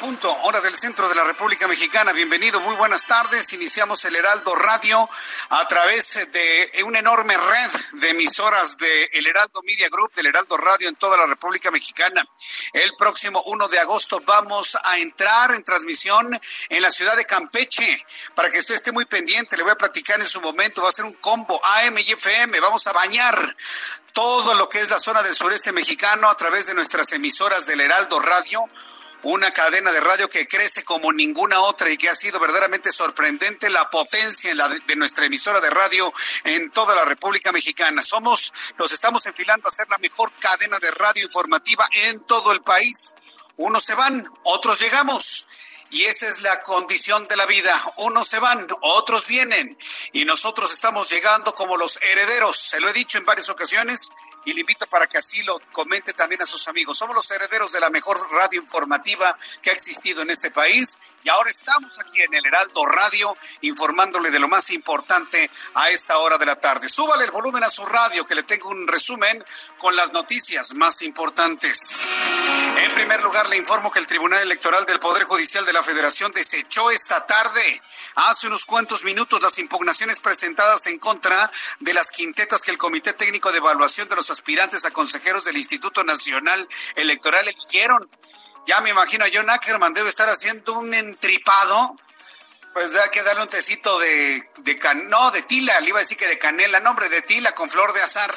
Punto, hora del centro de la República Mexicana. Bienvenido, muy buenas tardes. Iniciamos el Heraldo Radio a través de una enorme red de emisoras de Heraldo Media Group, del Heraldo Radio en toda la República Mexicana. El próximo 1 de agosto vamos a entrar en transmisión en la ciudad de Campeche. Para que usted esté muy pendiente, le voy a platicar en su momento. Va a ser un combo AM y FM. Vamos a bañar todo lo que es la zona del sureste mexicano a través de nuestras emisoras del Heraldo Radio una cadena de radio que crece como ninguna otra y que ha sido verdaderamente sorprendente la potencia de nuestra emisora de radio en toda la República Mexicana. Somos, nos estamos enfilando a ser la mejor cadena de radio informativa en todo el país. Unos se van, otros llegamos. Y esa es la condición de la vida. Unos se van, otros vienen. Y nosotros estamos llegando como los herederos. Se lo he dicho en varias ocasiones y le invito para que así lo comente también a sus amigos. Somos los herederos de la mejor radio informativa que ha existido en este país y ahora estamos aquí en el Heraldo Radio informándole de lo más importante a esta hora de la tarde. Súbale el volumen a su radio que le tengo un resumen con las noticias más importantes. En primer lugar, le informo que el Tribunal Electoral del Poder Judicial de la Federación desechó esta tarde, hace unos cuantos minutos, las impugnaciones presentadas en contra de las quintetas que el Comité Técnico de Evaluación de los aspirantes a consejeros del Instituto Nacional Electoral eligieron. Ya me imagino John Ackerman debe estar haciendo un entripado. Pues hay que darle un tecito de, de can, no, de tila, le iba a decir que de canela, nombre de tila con flor de azar.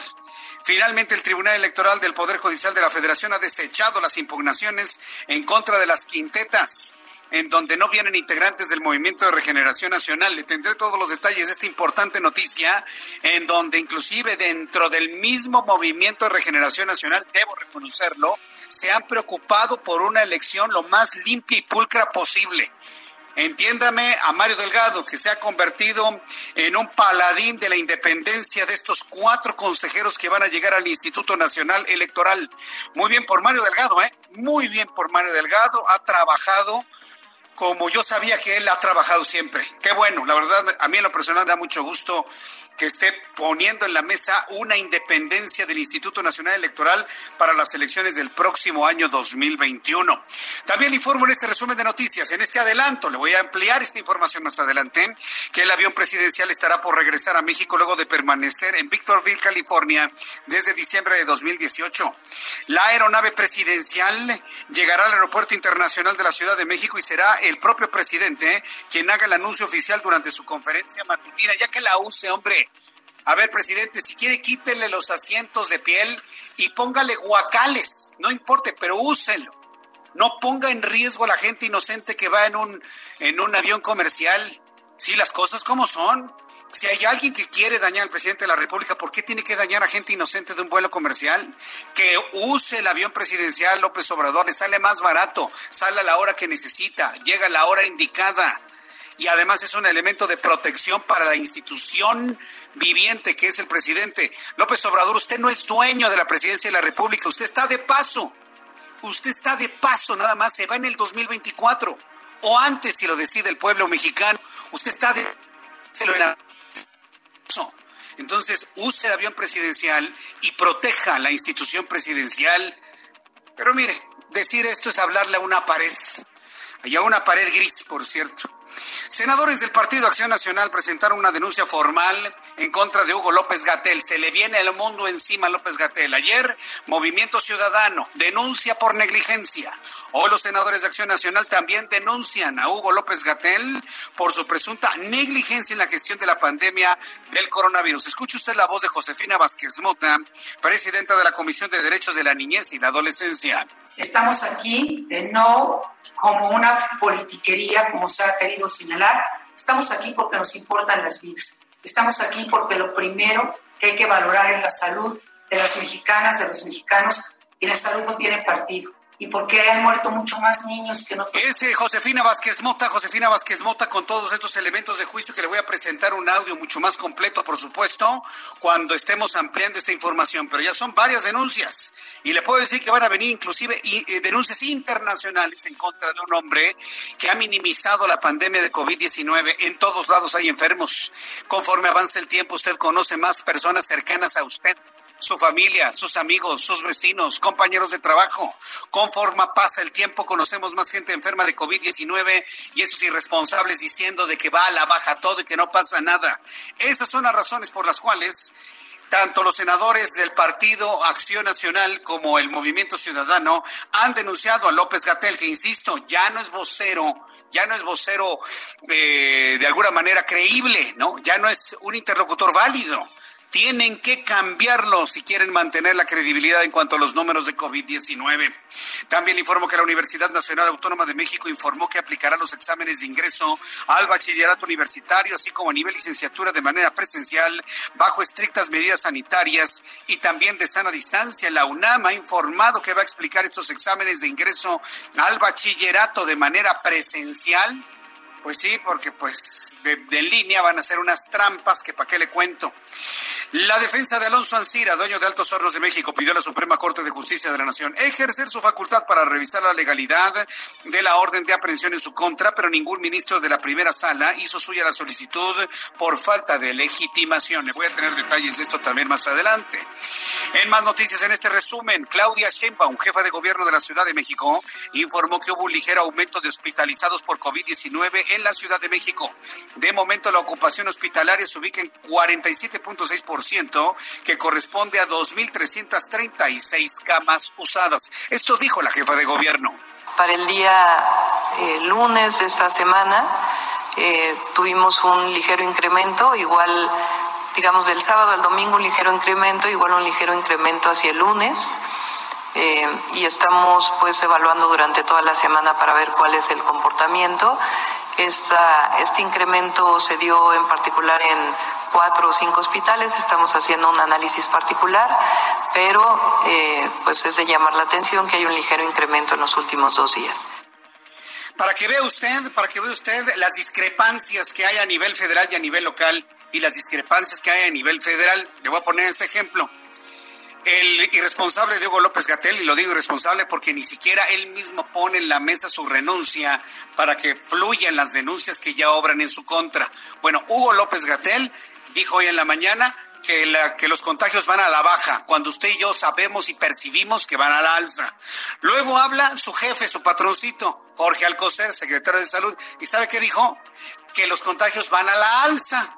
Finalmente, el Tribunal Electoral del Poder Judicial de la Federación ha desechado las impugnaciones en contra de las quintetas en donde no vienen integrantes del Movimiento de Regeneración Nacional. Le tendré todos los detalles de esta importante noticia, en donde inclusive dentro del mismo Movimiento de Regeneración Nacional, debo reconocerlo, se han preocupado por una elección lo más limpia y pulcra posible. Entiéndame a Mario Delgado, que se ha convertido en un paladín de la independencia de estos cuatro consejeros que van a llegar al Instituto Nacional Electoral. Muy bien por Mario Delgado, ¿eh? Muy bien por Mario Delgado. Ha trabajado como yo sabía que él ha trabajado siempre. Qué bueno, la verdad, a mí en lo personal da mucho gusto que esté poniendo en la mesa una independencia del Instituto Nacional Electoral para las elecciones del próximo año 2021. También informo en este resumen de noticias, en este adelanto, le voy a ampliar esta información más adelante, que el avión presidencial estará por regresar a México luego de permanecer en Victorville, California, desde diciembre de 2018. La aeronave presidencial llegará al Aeropuerto Internacional de la Ciudad de México y será el propio presidente quien haga el anuncio oficial durante su conferencia matutina, ya que la use, hombre a ver, presidente, si quiere quítele los asientos de piel y póngale guacales, no importe, pero úselo. No ponga en riesgo a la gente inocente que va en un, en un avión comercial. Sí, las cosas como son. Si hay alguien que quiere dañar al presidente de la República, ¿por qué tiene que dañar a gente inocente de un vuelo comercial? Que use el avión presidencial López Obrador, le sale más barato, sale a la hora que necesita, llega a la hora indicada y además es un elemento de protección para la institución viviente que es el presidente. López Obrador, usted no es dueño de la presidencia de la República, usted está de paso. Usted está de paso, nada más, se va en el 2024 o antes si lo decide el pueblo mexicano. Usted está de entonces, use el avión presidencial y proteja la institución presidencial. Pero mire, decir esto es hablarle a una pared, y a una pared gris, por cierto. Senadores del Partido Acción Nacional presentaron una denuncia formal en contra de Hugo López Gatel. Se le viene el mundo encima a López Gatel. Ayer, Movimiento Ciudadano denuncia por negligencia. Hoy los senadores de Acción Nacional también denuncian a Hugo López Gatel por su presunta negligencia en la gestión de la pandemia del coronavirus. Escuche usted la voz de Josefina Vázquez Mota, presidenta de la Comisión de Derechos de la Niñez y la Adolescencia. Estamos aquí de no como una politiquería, como se ha querido señalar. Estamos aquí porque nos importan las vidas. Estamos aquí porque lo primero que hay que valorar es la salud de las mexicanas, de los mexicanos, y la salud no tiene partido y porque han muerto mucho más niños que en otros. Es Josefina Vázquez Mota, Josefina Vázquez Mota con todos estos elementos de juicio que le voy a presentar un audio mucho más completo, por supuesto, cuando estemos ampliando esta información, pero ya son varias denuncias y le puedo decir que van a venir inclusive eh, denuncias internacionales en contra de un hombre que ha minimizado la pandemia de COVID-19. En todos lados hay enfermos. Conforme avanza el tiempo, usted conoce más personas cercanas a usted su familia, sus amigos, sus vecinos, compañeros de trabajo. Conforme pasa el tiempo, conocemos más gente enferma de COVID-19 y esos irresponsables diciendo de que va a la baja todo y que no pasa nada. Esas son las razones por las cuales tanto los senadores del Partido Acción Nacional como el Movimiento Ciudadano han denunciado a López Gatel, que insisto, ya no es vocero ya no es vocero eh, de alguna manera creíble, ¿no? Ya no es un interlocutor válido tienen que cambiarlo si quieren mantener la credibilidad en cuanto a los números de COVID-19. También informo que la Universidad Nacional Autónoma de México informó que aplicará los exámenes de ingreso al bachillerato universitario, así como a nivel licenciatura de manera presencial, bajo estrictas medidas sanitarias y también de sana distancia. La UNAM ha informado que va a explicar estos exámenes de ingreso al bachillerato de manera presencial pues sí, porque pues de, en línea van a ser unas trampas que para qué le cuento. La defensa de Alonso Ancira, dueño de Altos Hornos de México, pidió a la Suprema Corte de Justicia de la Nación ejercer su facultad para revisar la legalidad de la orden de aprehensión en su contra, pero ningún ministro de la primera sala hizo suya la solicitud por falta de legitimación. Le voy a tener detalles de esto también más adelante. En más noticias en este resumen, Claudia Sheinbaum, jefa de gobierno de la Ciudad de México, informó que hubo un ligero aumento de hospitalizados por COVID-19 en la Ciudad de México. De momento, la ocupación hospitalaria se ubica en 47.6%, que corresponde a 2.336 camas usadas. Esto dijo la jefa de gobierno. Para el día eh, lunes de esta semana eh, tuvimos un ligero incremento, igual, digamos, del sábado al domingo un ligero incremento, igual un ligero incremento hacia el lunes. Eh, y estamos pues evaluando durante toda la semana para ver cuál es el comportamiento esta, este incremento se dio en particular en cuatro o cinco hospitales, estamos haciendo un análisis particular, pero eh, pues es de llamar la atención que hay un ligero incremento en los últimos dos días. Para que vea usted, para que vea usted las discrepancias que hay a nivel federal y a nivel local y las discrepancias que hay a nivel federal, le voy a poner este ejemplo el irresponsable de Hugo López Gatel, y lo digo irresponsable porque ni siquiera él mismo pone en la mesa su renuncia para que fluyan las denuncias que ya obran en su contra. Bueno, Hugo López Gatel dijo hoy en la mañana que, la, que los contagios van a la baja, cuando usted y yo sabemos y percibimos que van a la alza. Luego habla su jefe, su patroncito, Jorge Alcocer, secretario de Salud, y ¿sabe qué dijo? Que los contagios van a la alza,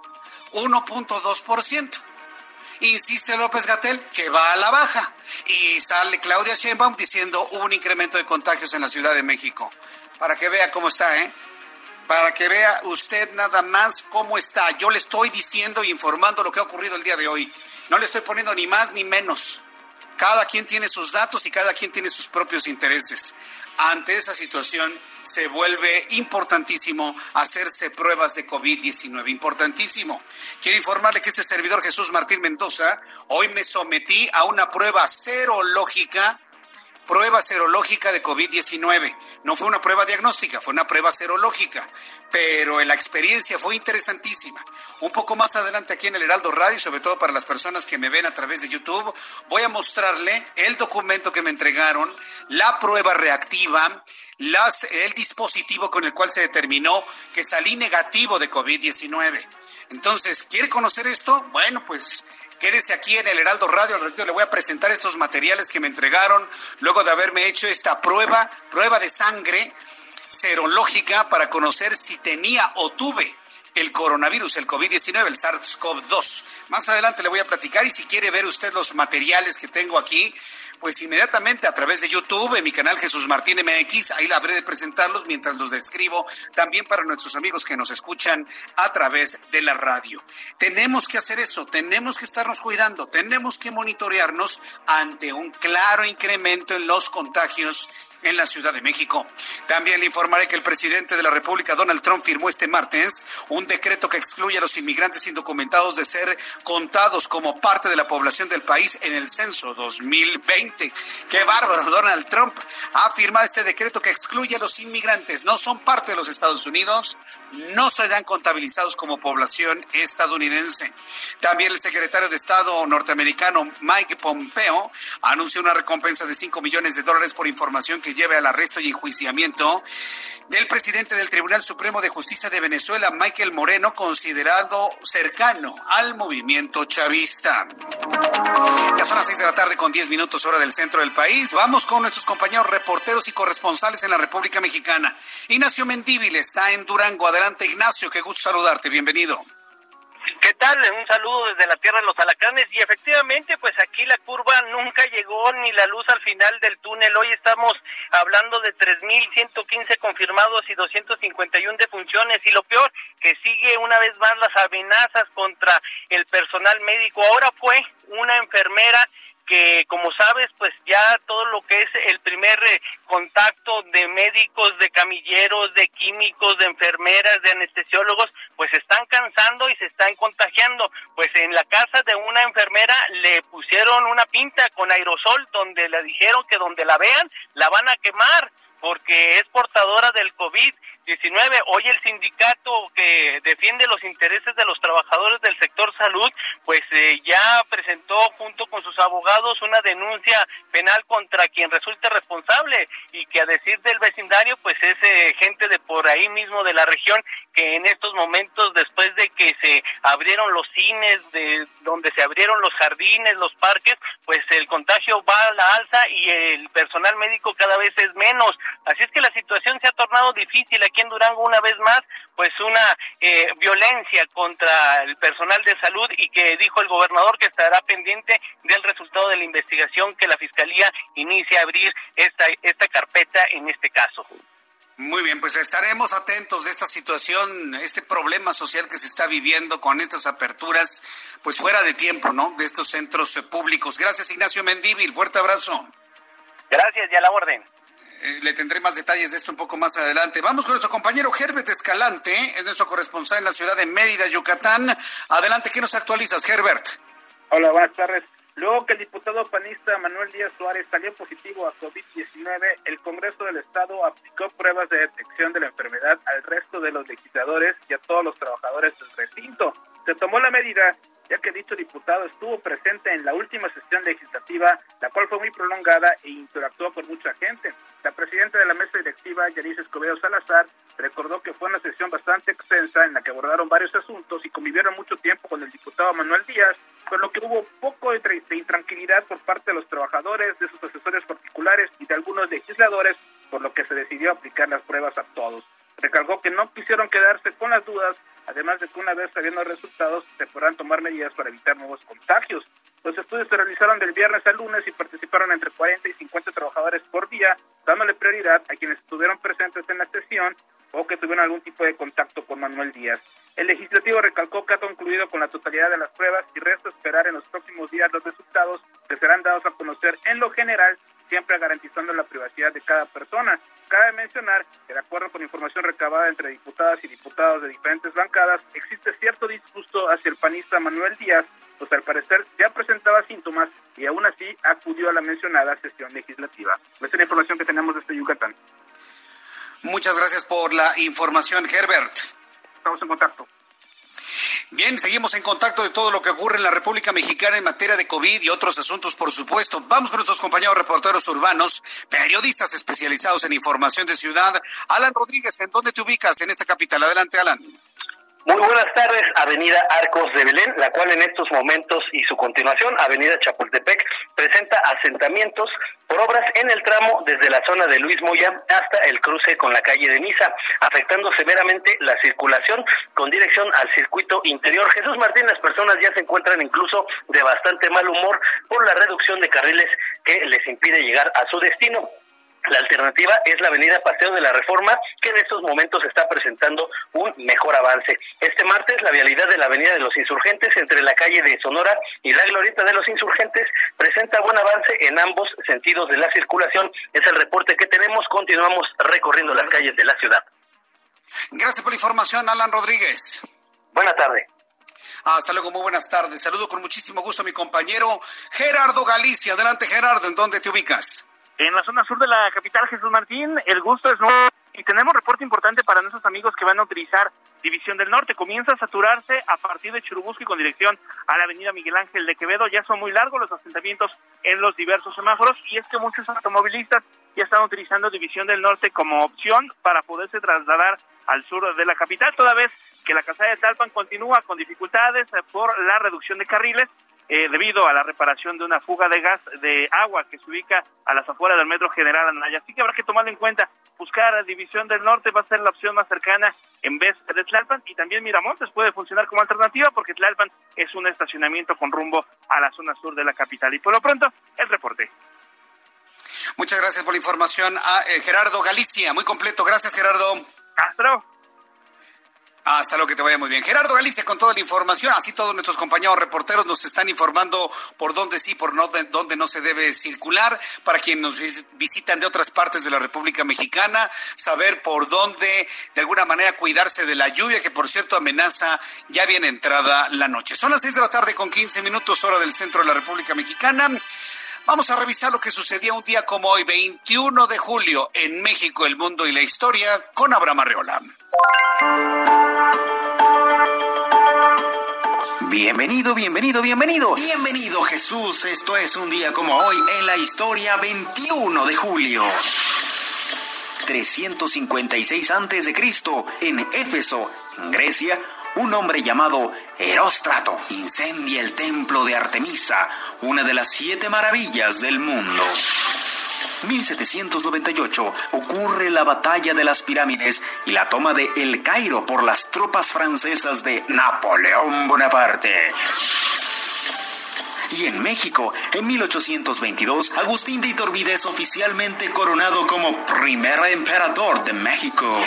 1.2%. Insiste López Gatel que va a la baja. Y sale Claudia Sheinbaum diciendo un incremento de contagios en la Ciudad de México. Para que vea cómo está, ¿eh? Para que vea usted nada más cómo está. Yo le estoy diciendo e informando lo que ha ocurrido el día de hoy. No le estoy poniendo ni más ni menos. Cada quien tiene sus datos y cada quien tiene sus propios intereses. Ante esa situación, se vuelve importantísimo hacerse pruebas de COVID-19. Importantísimo. Quiero informarle que este servidor Jesús Martín Mendoza, hoy me sometí a una prueba serológica prueba serológica de COVID-19. No fue una prueba diagnóstica, fue una prueba serológica, pero la experiencia fue interesantísima. Un poco más adelante aquí en el Heraldo Radio, sobre todo para las personas que me ven a través de YouTube, voy a mostrarle el documento que me entregaron, la prueba reactiva las, el dispositivo con el cual se determinó que salí negativo de COVID-19. Entonces, ¿quiere conocer esto? Bueno, pues Quédese aquí en el Heraldo Radio. Al ratito le voy a presentar estos materiales que me entregaron luego de haberme hecho esta prueba, prueba de sangre serológica para conocer si tenía o tuve el coronavirus, el COVID-19, el SARS-CoV-2. Más adelante le voy a platicar y si quiere ver usted los materiales que tengo aquí, pues inmediatamente a través de YouTube, en mi canal Jesús Martín MX, ahí la habré de presentarlos mientras los describo, también para nuestros amigos que nos escuchan a través de la radio. Tenemos que hacer eso, tenemos que estarnos cuidando, tenemos que monitorearnos ante un claro incremento en los contagios en la Ciudad de México. También le informaré que el presidente de la República, Donald Trump, firmó este martes un decreto que excluye a los inmigrantes indocumentados de ser contados como parte de la población del país en el censo 2020. Qué bárbaro, Donald Trump ha firmado este decreto que excluye a los inmigrantes. No son parte de los Estados Unidos, no serán contabilizados como población estadounidense. También el secretario de Estado norteamericano Mike Pompeo anunció una recompensa de 5 millones de dólares por información que lleve al arresto y enjuiciamiento del presidente del Tribunal Supremo de Justicia de Venezuela, Michael Moreno, considerado cercano al movimiento chavista. Ya son las 6 de la tarde con 10 minutos hora del centro del país. Vamos con nuestros compañeros reporteros y corresponsales en la República Mexicana. Ignacio Mendíbil está en Durango. Adelante, Ignacio, qué gusto saludarte. Bienvenido. ¿Qué tal? Un saludo desde la tierra de los alacranes y efectivamente pues aquí la curva nunca llegó ni la luz al final del túnel. Hoy estamos hablando de 3.115 confirmados y 251 defunciones y lo peor que sigue una vez más las amenazas contra el personal médico. Ahora fue una enfermera que como sabes pues ya todo lo que es el primer eh, contacto de médicos, de camilleros, de químicos, de enfermeras, de anestesiólogos, pues están cansando y se están contagiando. Pues en la casa de una enfermera le pusieron una pinta con aerosol donde le dijeron que donde la vean la van a quemar porque es portadora del COVID 19. Hoy el sindicato que defiende los intereses de los trabajadores del sector salud, pues eh, ya presentó junto con sus abogados una denuncia penal contra quien resulte responsable y que a decir del vecindario, pues es eh, gente de por ahí mismo de la región que en estos momentos, después de que se abrieron los cines, de donde se abrieron los jardines, los parques, pues el contagio va a la alza y el personal médico cada vez es menos. Así es que la situación se ha tornado difícil aquí en Durango una vez más, pues una eh, violencia contra el personal de salud y que dijo el gobernador que estará pendiente del resultado de la investigación que la fiscalía inicie a abrir esta esta carpeta en este caso. Muy bien, pues estaremos atentos de esta situación, este problema social que se está viviendo con estas aperturas, pues fuera de tiempo, ¿no? De estos centros públicos. Gracias, Ignacio Mendívil. Fuerte abrazo. Gracias, ya la orden. Eh, le tendré más detalles de esto un poco más adelante. Vamos con nuestro compañero Herbert Escalante, es nuestro corresponsal en la ciudad de Mérida, Yucatán. Adelante, ¿qué nos actualizas, Herbert? Hola, buenas tardes. Luego que el diputado panista Manuel Díaz Suárez salió positivo a COVID-19, el Congreso del Estado aplicó pruebas de detección de la enfermedad al resto de los legisladores y a todos los trabajadores del recinto. Se tomó la medida ya que dicho diputado estuvo presente en la última sesión legislativa, la cual fue muy prolongada e interactuó con mucha gente. La presidenta de la mesa directiva, Yaris Escobedo Salazar, recordó que fue una sesión bastante extensa en la que abordaron varios asuntos y convivieron mucho tiempo con el diputado Manuel Díaz, por lo que hubo poco de, de intranquilidad por parte de los trabajadores, de sus asesores particulares y de algunos legisladores, por lo que se decidió aplicar las pruebas a todos. Recalcó que no quisieron quedarse con las dudas, además de que una vez sabiendo resultados se podrán tomar medidas para evitar nuevos contagios. Los estudios se realizaron del viernes al lunes y participaron entre 40 y 50 trabajadores por día, dándole prioridad a quienes estuvieron presentes en la sesión o que tuvieron algún tipo de contacto con Manuel Díaz. El legislativo recalcó que ha concluido con la totalidad de las pruebas y resta esperar en los próximos días los resultados que serán dados a conocer en lo general siempre garantizando la privacidad de cada persona. Cabe mencionar que de acuerdo con información recabada entre diputadas y diputados de diferentes bancadas, existe cierto disgusto hacia el panista Manuel Díaz, pues al parecer ya presentaba síntomas y aún así acudió a la mencionada sesión legislativa. Esta es la información que tenemos desde Yucatán. Muchas gracias por la información, Herbert. Estamos en contacto. Bien, seguimos en contacto de todo lo que ocurre en la República Mexicana en materia de COVID y otros asuntos, por supuesto. Vamos con nuestros compañeros reporteros urbanos, periodistas especializados en información de ciudad. Alan Rodríguez, ¿en dónde te ubicas en esta capital? Adelante, Alan. Muy buenas tardes, Avenida Arcos de Belén, la cual en estos momentos y su continuación, Avenida Chapultepec, presenta asentamientos por obras en el tramo desde la zona de Luis Moya hasta el cruce con la calle de Misa, afectando severamente la circulación con dirección al circuito interior. Jesús Martín, las personas ya se encuentran incluso de bastante mal humor por la reducción de carriles que les impide llegar a su destino. La alternativa es la avenida Paseo de la Reforma, que en estos momentos está presentando un mejor avance. Este martes, la vialidad de la avenida de los Insurgentes entre la calle de Sonora y la glorieta de los Insurgentes presenta buen avance en ambos sentidos de la circulación. Es el reporte que tenemos. Continuamos recorriendo las calles de la ciudad. Gracias por la información, Alan Rodríguez. Buenas tardes. Hasta luego, muy buenas tardes. Saludo con muchísimo gusto a mi compañero Gerardo Galicia. Adelante, Gerardo, ¿en dónde te ubicas? En la zona sur de la capital, Jesús Martín, el gusto es nuevo y tenemos reporte importante para nuestros amigos que van a utilizar División del Norte. Comienza a saturarse a partir de Churubusco y con dirección a la avenida Miguel Ángel de Quevedo. Ya son muy largos los asentamientos en los diversos semáforos y es que muchos automovilistas ya están utilizando División del Norte como opción para poderse trasladar al sur de la capital, toda vez que la calzada de Talpan continúa con dificultades por la reducción de carriles eh, debido a la reparación de una fuga de gas de agua que se ubica a las afueras del Metro General Anaya. Así que habrá que tomarlo en cuenta. Buscar a División del Norte va a ser la opción más cercana en vez de Tlalpan y también Miramontes puede funcionar como alternativa porque Tlalpan es un estacionamiento con rumbo a la zona sur de la capital. Y por lo pronto, el reporte. Muchas gracias por la información a eh, Gerardo Galicia. Muy completo. Gracias, Gerardo. Hasta luego. Hasta lo que te vaya muy bien. Gerardo Galicia con toda la información. Así todos nuestros compañeros reporteros nos están informando por dónde sí, por no, dónde no se debe circular. Para quienes nos visitan de otras partes de la República Mexicana, saber por dónde, de alguna manera, cuidarse de la lluvia, que por cierto amenaza ya bien entrada la noche. Son las seis de la tarde con 15 minutos, hora del centro de la República Mexicana. Vamos a revisar lo que sucedía un día como hoy, 21 de julio, en México, el mundo y la historia, con Abraham Arreola. Bienvenido, bienvenido, bienvenido. Bienvenido Jesús. Esto es un día como hoy en la historia 21 de julio. 356 a.C. en Éfeso, en Grecia, un hombre llamado Heróstrato incendia el templo de Artemisa, una de las siete maravillas del mundo. 1798 ocurre la batalla de las pirámides y la toma de El Cairo por las tropas francesas de Napoleón Bonaparte. Y en México, en 1822, Agustín de Iturbide es oficialmente coronado como primer emperador de México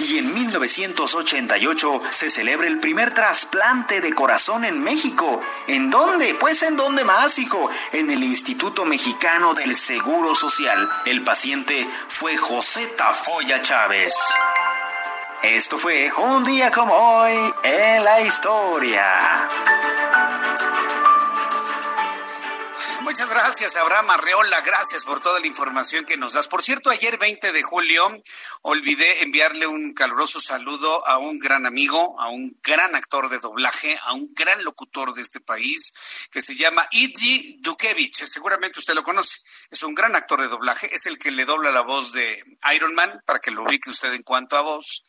y en 1988 se celebra el primer trasplante de corazón en México. ¿En dónde? Pues en dónde más, hijo. En el Instituto Mexicano del Seguro Social. El paciente fue José Tafoya Chávez. Esto fue un día como hoy en la historia. Muchas gracias, Abraham Arreola. Gracias por toda la información que nos das. Por cierto, ayer 20 de julio olvidé enviarle un caluroso saludo a un gran amigo, a un gran actor de doblaje, a un gran locutor de este país que se llama Idji Dukevich. Seguramente usted lo conoce. Es un gran actor de doblaje. Es el que le dobla la voz de Iron Man, para que lo ubique usted en cuanto a voz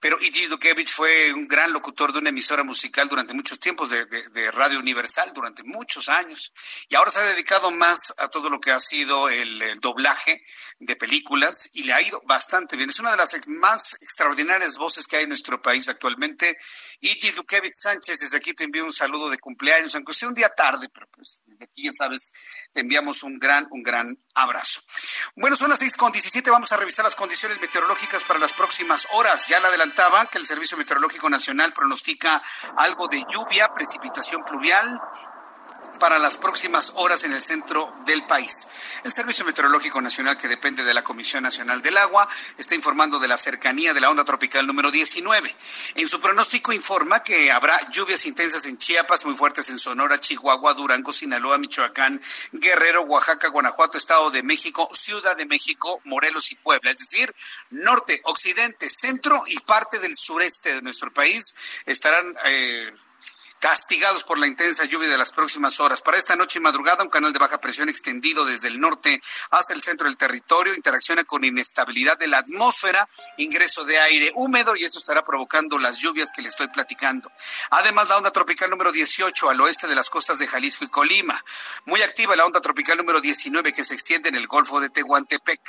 pero Iggy Dukevich fue un gran locutor de una emisora musical durante muchos tiempos, de, Radio Universal, durante muchos años. Y ahora se ha dedicado más a todo lo que ha sido el, doblaje de películas y le ha ido bastante bien. Es una de las más extraordinarias voces que hay en nuestro país actualmente. Iggy Dukevich Sánchez, desde aquí te envío un saludo de cumpleaños, aunque sea un día tarde, pero pues desde aquí ya sabes te enviamos un gran, un gran abrazo. Bueno, son las seis con diecisiete. Vamos a revisar las condiciones meteorológicas para las próximas horas. Ya la adelantaba que el Servicio Meteorológico Nacional pronostica algo de lluvia, precipitación pluvial, para las próximas horas en el centro del país. El Servicio Meteorológico Nacional, que depende de la Comisión Nacional del Agua, está informando de la cercanía de la onda tropical número 19. En su pronóstico informa que habrá lluvias intensas en Chiapas, muy fuertes en Sonora, Chihuahua, Durango, Sinaloa, Michoacán, Guerrero, Oaxaca, Guanajuato, Estado de México, Ciudad de México, Morelos y Puebla. Es decir, norte, occidente, centro y parte del sureste de nuestro país estarán... Eh, castigados por la intensa lluvia de las próximas horas. Para esta noche y madrugada, un canal de baja presión extendido desde el norte hasta el centro del territorio interacciona con inestabilidad de la atmósfera, ingreso de aire húmedo y esto estará provocando las lluvias que le estoy platicando. Además, la onda tropical número 18 al oeste de las costas de Jalisco y Colima. Muy activa la onda tropical número 19 que se extiende en el Golfo de Tehuantepec.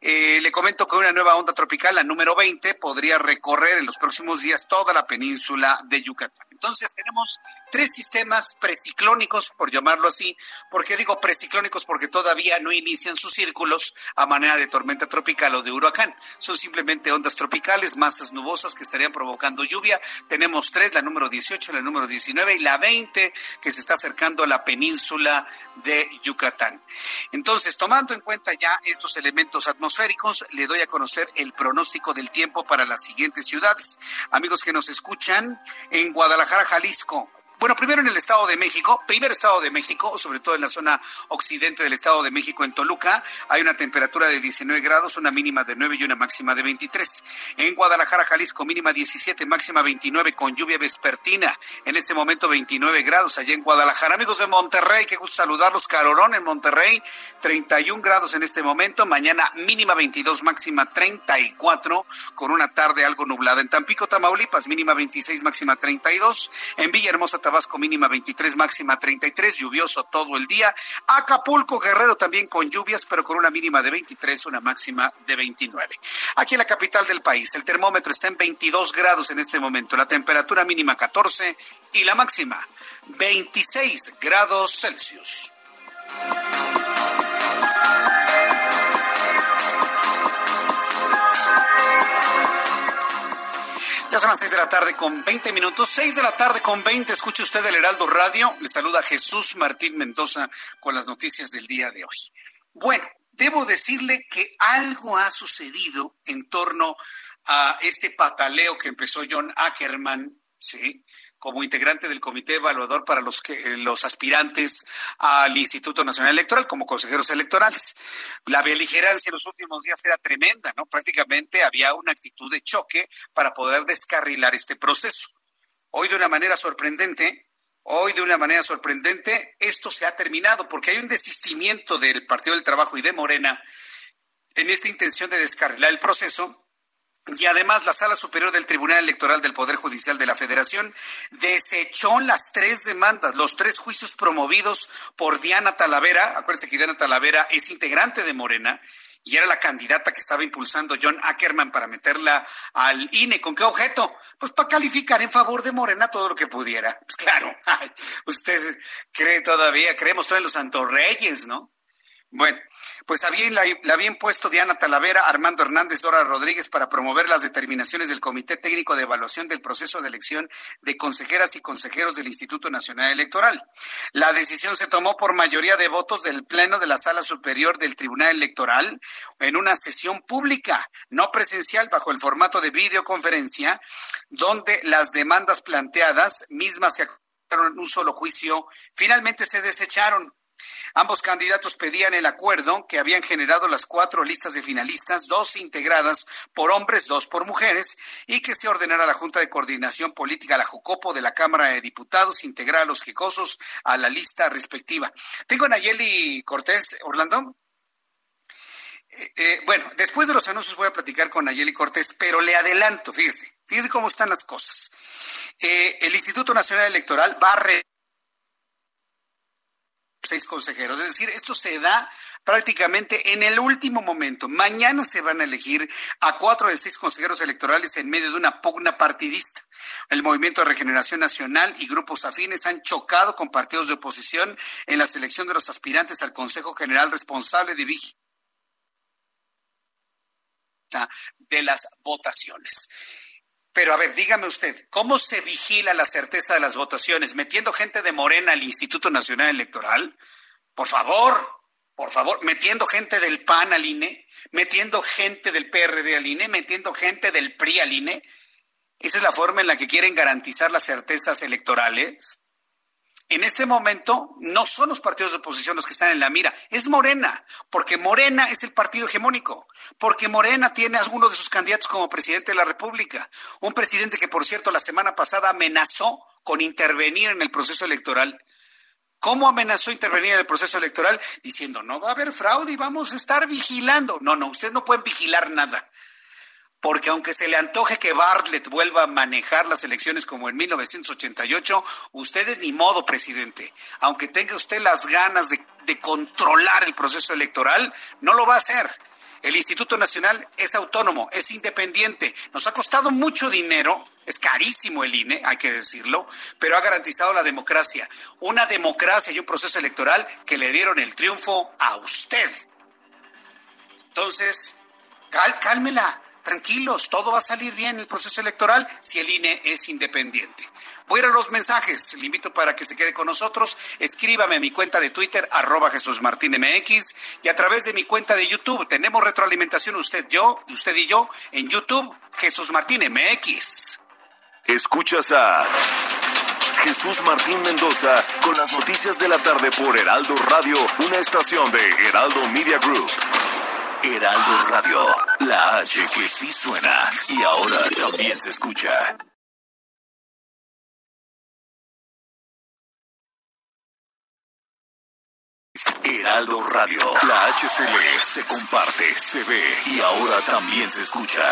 Eh, le comento que una nueva onda tropical, la número 20, podría recorrer en los próximos días toda la península de Yucatán. Entonces tenemos estamos tres sistemas preciclónicos, por llamarlo así. ¿Por qué digo preciclónicos? Porque todavía no inician sus círculos a manera de tormenta tropical o de huracán. Son simplemente ondas tropicales, masas nubosas que estarían provocando lluvia. Tenemos tres, la número 18, la número 19 y la 20 que se está acercando a la península de Yucatán. Entonces, tomando en cuenta ya estos elementos atmosféricos, le doy a conocer el pronóstico del tiempo para las siguientes ciudades. Amigos que nos escuchan, en Guadalajara, Jalisco, bueno, primero en el Estado de México, primer Estado de México, sobre todo en la zona occidente del Estado de México, en Toluca, hay una temperatura de 19 grados, una mínima de 9 y una máxima de 23. En Guadalajara, Jalisco, mínima 17, máxima 29 con lluvia vespertina. En este momento 29 grados allá en Guadalajara. Amigos de Monterrey, qué gusto saludarlos. Carorón en Monterrey, 31 grados en este momento. Mañana mínima 22, máxima 34, con una tarde algo nublada. En Tampico, Tamaulipas, mínima 26, máxima 32. En Villahermosa, Tabasco mínima 23, máxima 33, lluvioso todo el día. Acapulco, Guerrero también con lluvias, pero con una mínima de 23, una máxima de 29. Aquí en la capital del país, el termómetro está en 22 grados en este momento, la temperatura mínima 14 y la máxima 26 grados Celsius. Las seis de la tarde con 20 minutos. Seis de la tarde con 20. Escuche usted el Heraldo Radio. Le saluda Jesús Martín Mendoza con las noticias del día de hoy. Bueno, debo decirle que algo ha sucedido en torno a este pataleo que empezó John Ackerman, ¿sí? Como integrante del comité evaluador para los, que, eh, los aspirantes al Instituto Nacional Electoral como consejeros electorales. La beligerancia en los últimos días era tremenda, ¿no? Prácticamente había una actitud de choque para poder descarrilar este proceso. Hoy de una manera sorprendente, hoy de una manera sorprendente, esto se ha terminado porque hay un desistimiento del Partido del Trabajo y de Morena en esta intención de descarrilar el proceso y además la Sala Superior del Tribunal Electoral del Poder Judicial de la Federación desechó las tres demandas, los tres juicios promovidos por Diana Talavera. Acuérdense que Diana Talavera es integrante de Morena y era la candidata que estaba impulsando John Ackerman para meterla al INE. ¿Con qué objeto? Pues para calificar en favor de Morena todo lo que pudiera. Pues claro, usted cree todavía, creemos en los Santos Reyes, ¿no? Bueno, pues había, la, habían puesto Diana Talavera, Armando Hernández, Dora Rodríguez para promover las determinaciones del Comité Técnico de Evaluación del Proceso de Elección de Consejeras y Consejeros del Instituto Nacional Electoral. La decisión se tomó por mayoría de votos del Pleno de la Sala Superior del Tribunal Electoral en una sesión pública, no presencial, bajo el formato de videoconferencia, donde las demandas planteadas, mismas que en un solo juicio, finalmente se desecharon. Ambos candidatos pedían el acuerdo que habían generado las cuatro listas de finalistas, dos integradas por hombres, dos por mujeres, y que se ordenara la Junta de Coordinación Política, la JUCOPO de la Cámara de Diputados, integrar a los jicosos a la lista respectiva. Tengo a Nayeli Cortés, Orlando. Eh, eh, bueno, después de los anuncios voy a platicar con Nayeli Cortés, pero le adelanto, fíjese, fíjese cómo están las cosas. Eh, el Instituto Nacional Electoral va a seis consejeros. Es decir, esto se da prácticamente en el último momento. Mañana se van a elegir a cuatro de seis consejeros electorales en medio de una pugna partidista. El Movimiento de Regeneración Nacional y grupos afines han chocado con partidos de oposición en la selección de los aspirantes al Consejo General responsable de vigilancia de las votaciones. Pero a ver, dígame usted, ¿cómo se vigila la certeza de las votaciones? ¿Metiendo gente de Morena al Instituto Nacional Electoral? Por favor, por favor, metiendo gente del PAN al INE, metiendo gente del PRD al INE, metiendo gente del PRI al INE. ¿Esa es la forma en la que quieren garantizar las certezas electorales? En este momento no son los partidos de oposición los que están en la mira, es Morena, porque Morena es el partido hegemónico, porque Morena tiene a alguno de sus candidatos como presidente de la República, un presidente que por cierto la semana pasada amenazó con intervenir en el proceso electoral. ¿Cómo amenazó intervenir en el proceso electoral? Diciendo, no va a haber fraude y vamos a estar vigilando. No, no, ustedes no pueden vigilar nada. Porque aunque se le antoje que Bartlett vuelva a manejar las elecciones como en 1988, ustedes ni modo, presidente. Aunque tenga usted las ganas de, de controlar el proceso electoral, no lo va a hacer. El Instituto Nacional es autónomo, es independiente. Nos ha costado mucho dinero es carísimo el INE, hay que decirlo, pero ha garantizado la democracia. Una democracia y un proceso electoral que le dieron el triunfo a usted. Entonces, cálmela, tranquilos, todo va a salir bien en el proceso electoral si el INE es independiente. Voy los mensajes. Le invito para que se quede con nosotros. Escríbame a mi cuenta de Twitter, arroba Jesús Martín MX, y a través de mi cuenta de YouTube. Tenemos retroalimentación usted, yo, usted y yo, en YouTube, Jesús Martín MX. Escuchas a Jesús Martín Mendoza con las noticias de la tarde por Heraldo Radio, una estación de Heraldo Media Group. Heraldo Radio, la H que sí suena y ahora también se escucha. Heraldo Radio. La HCL se comparte, se ve y ahora también se escucha.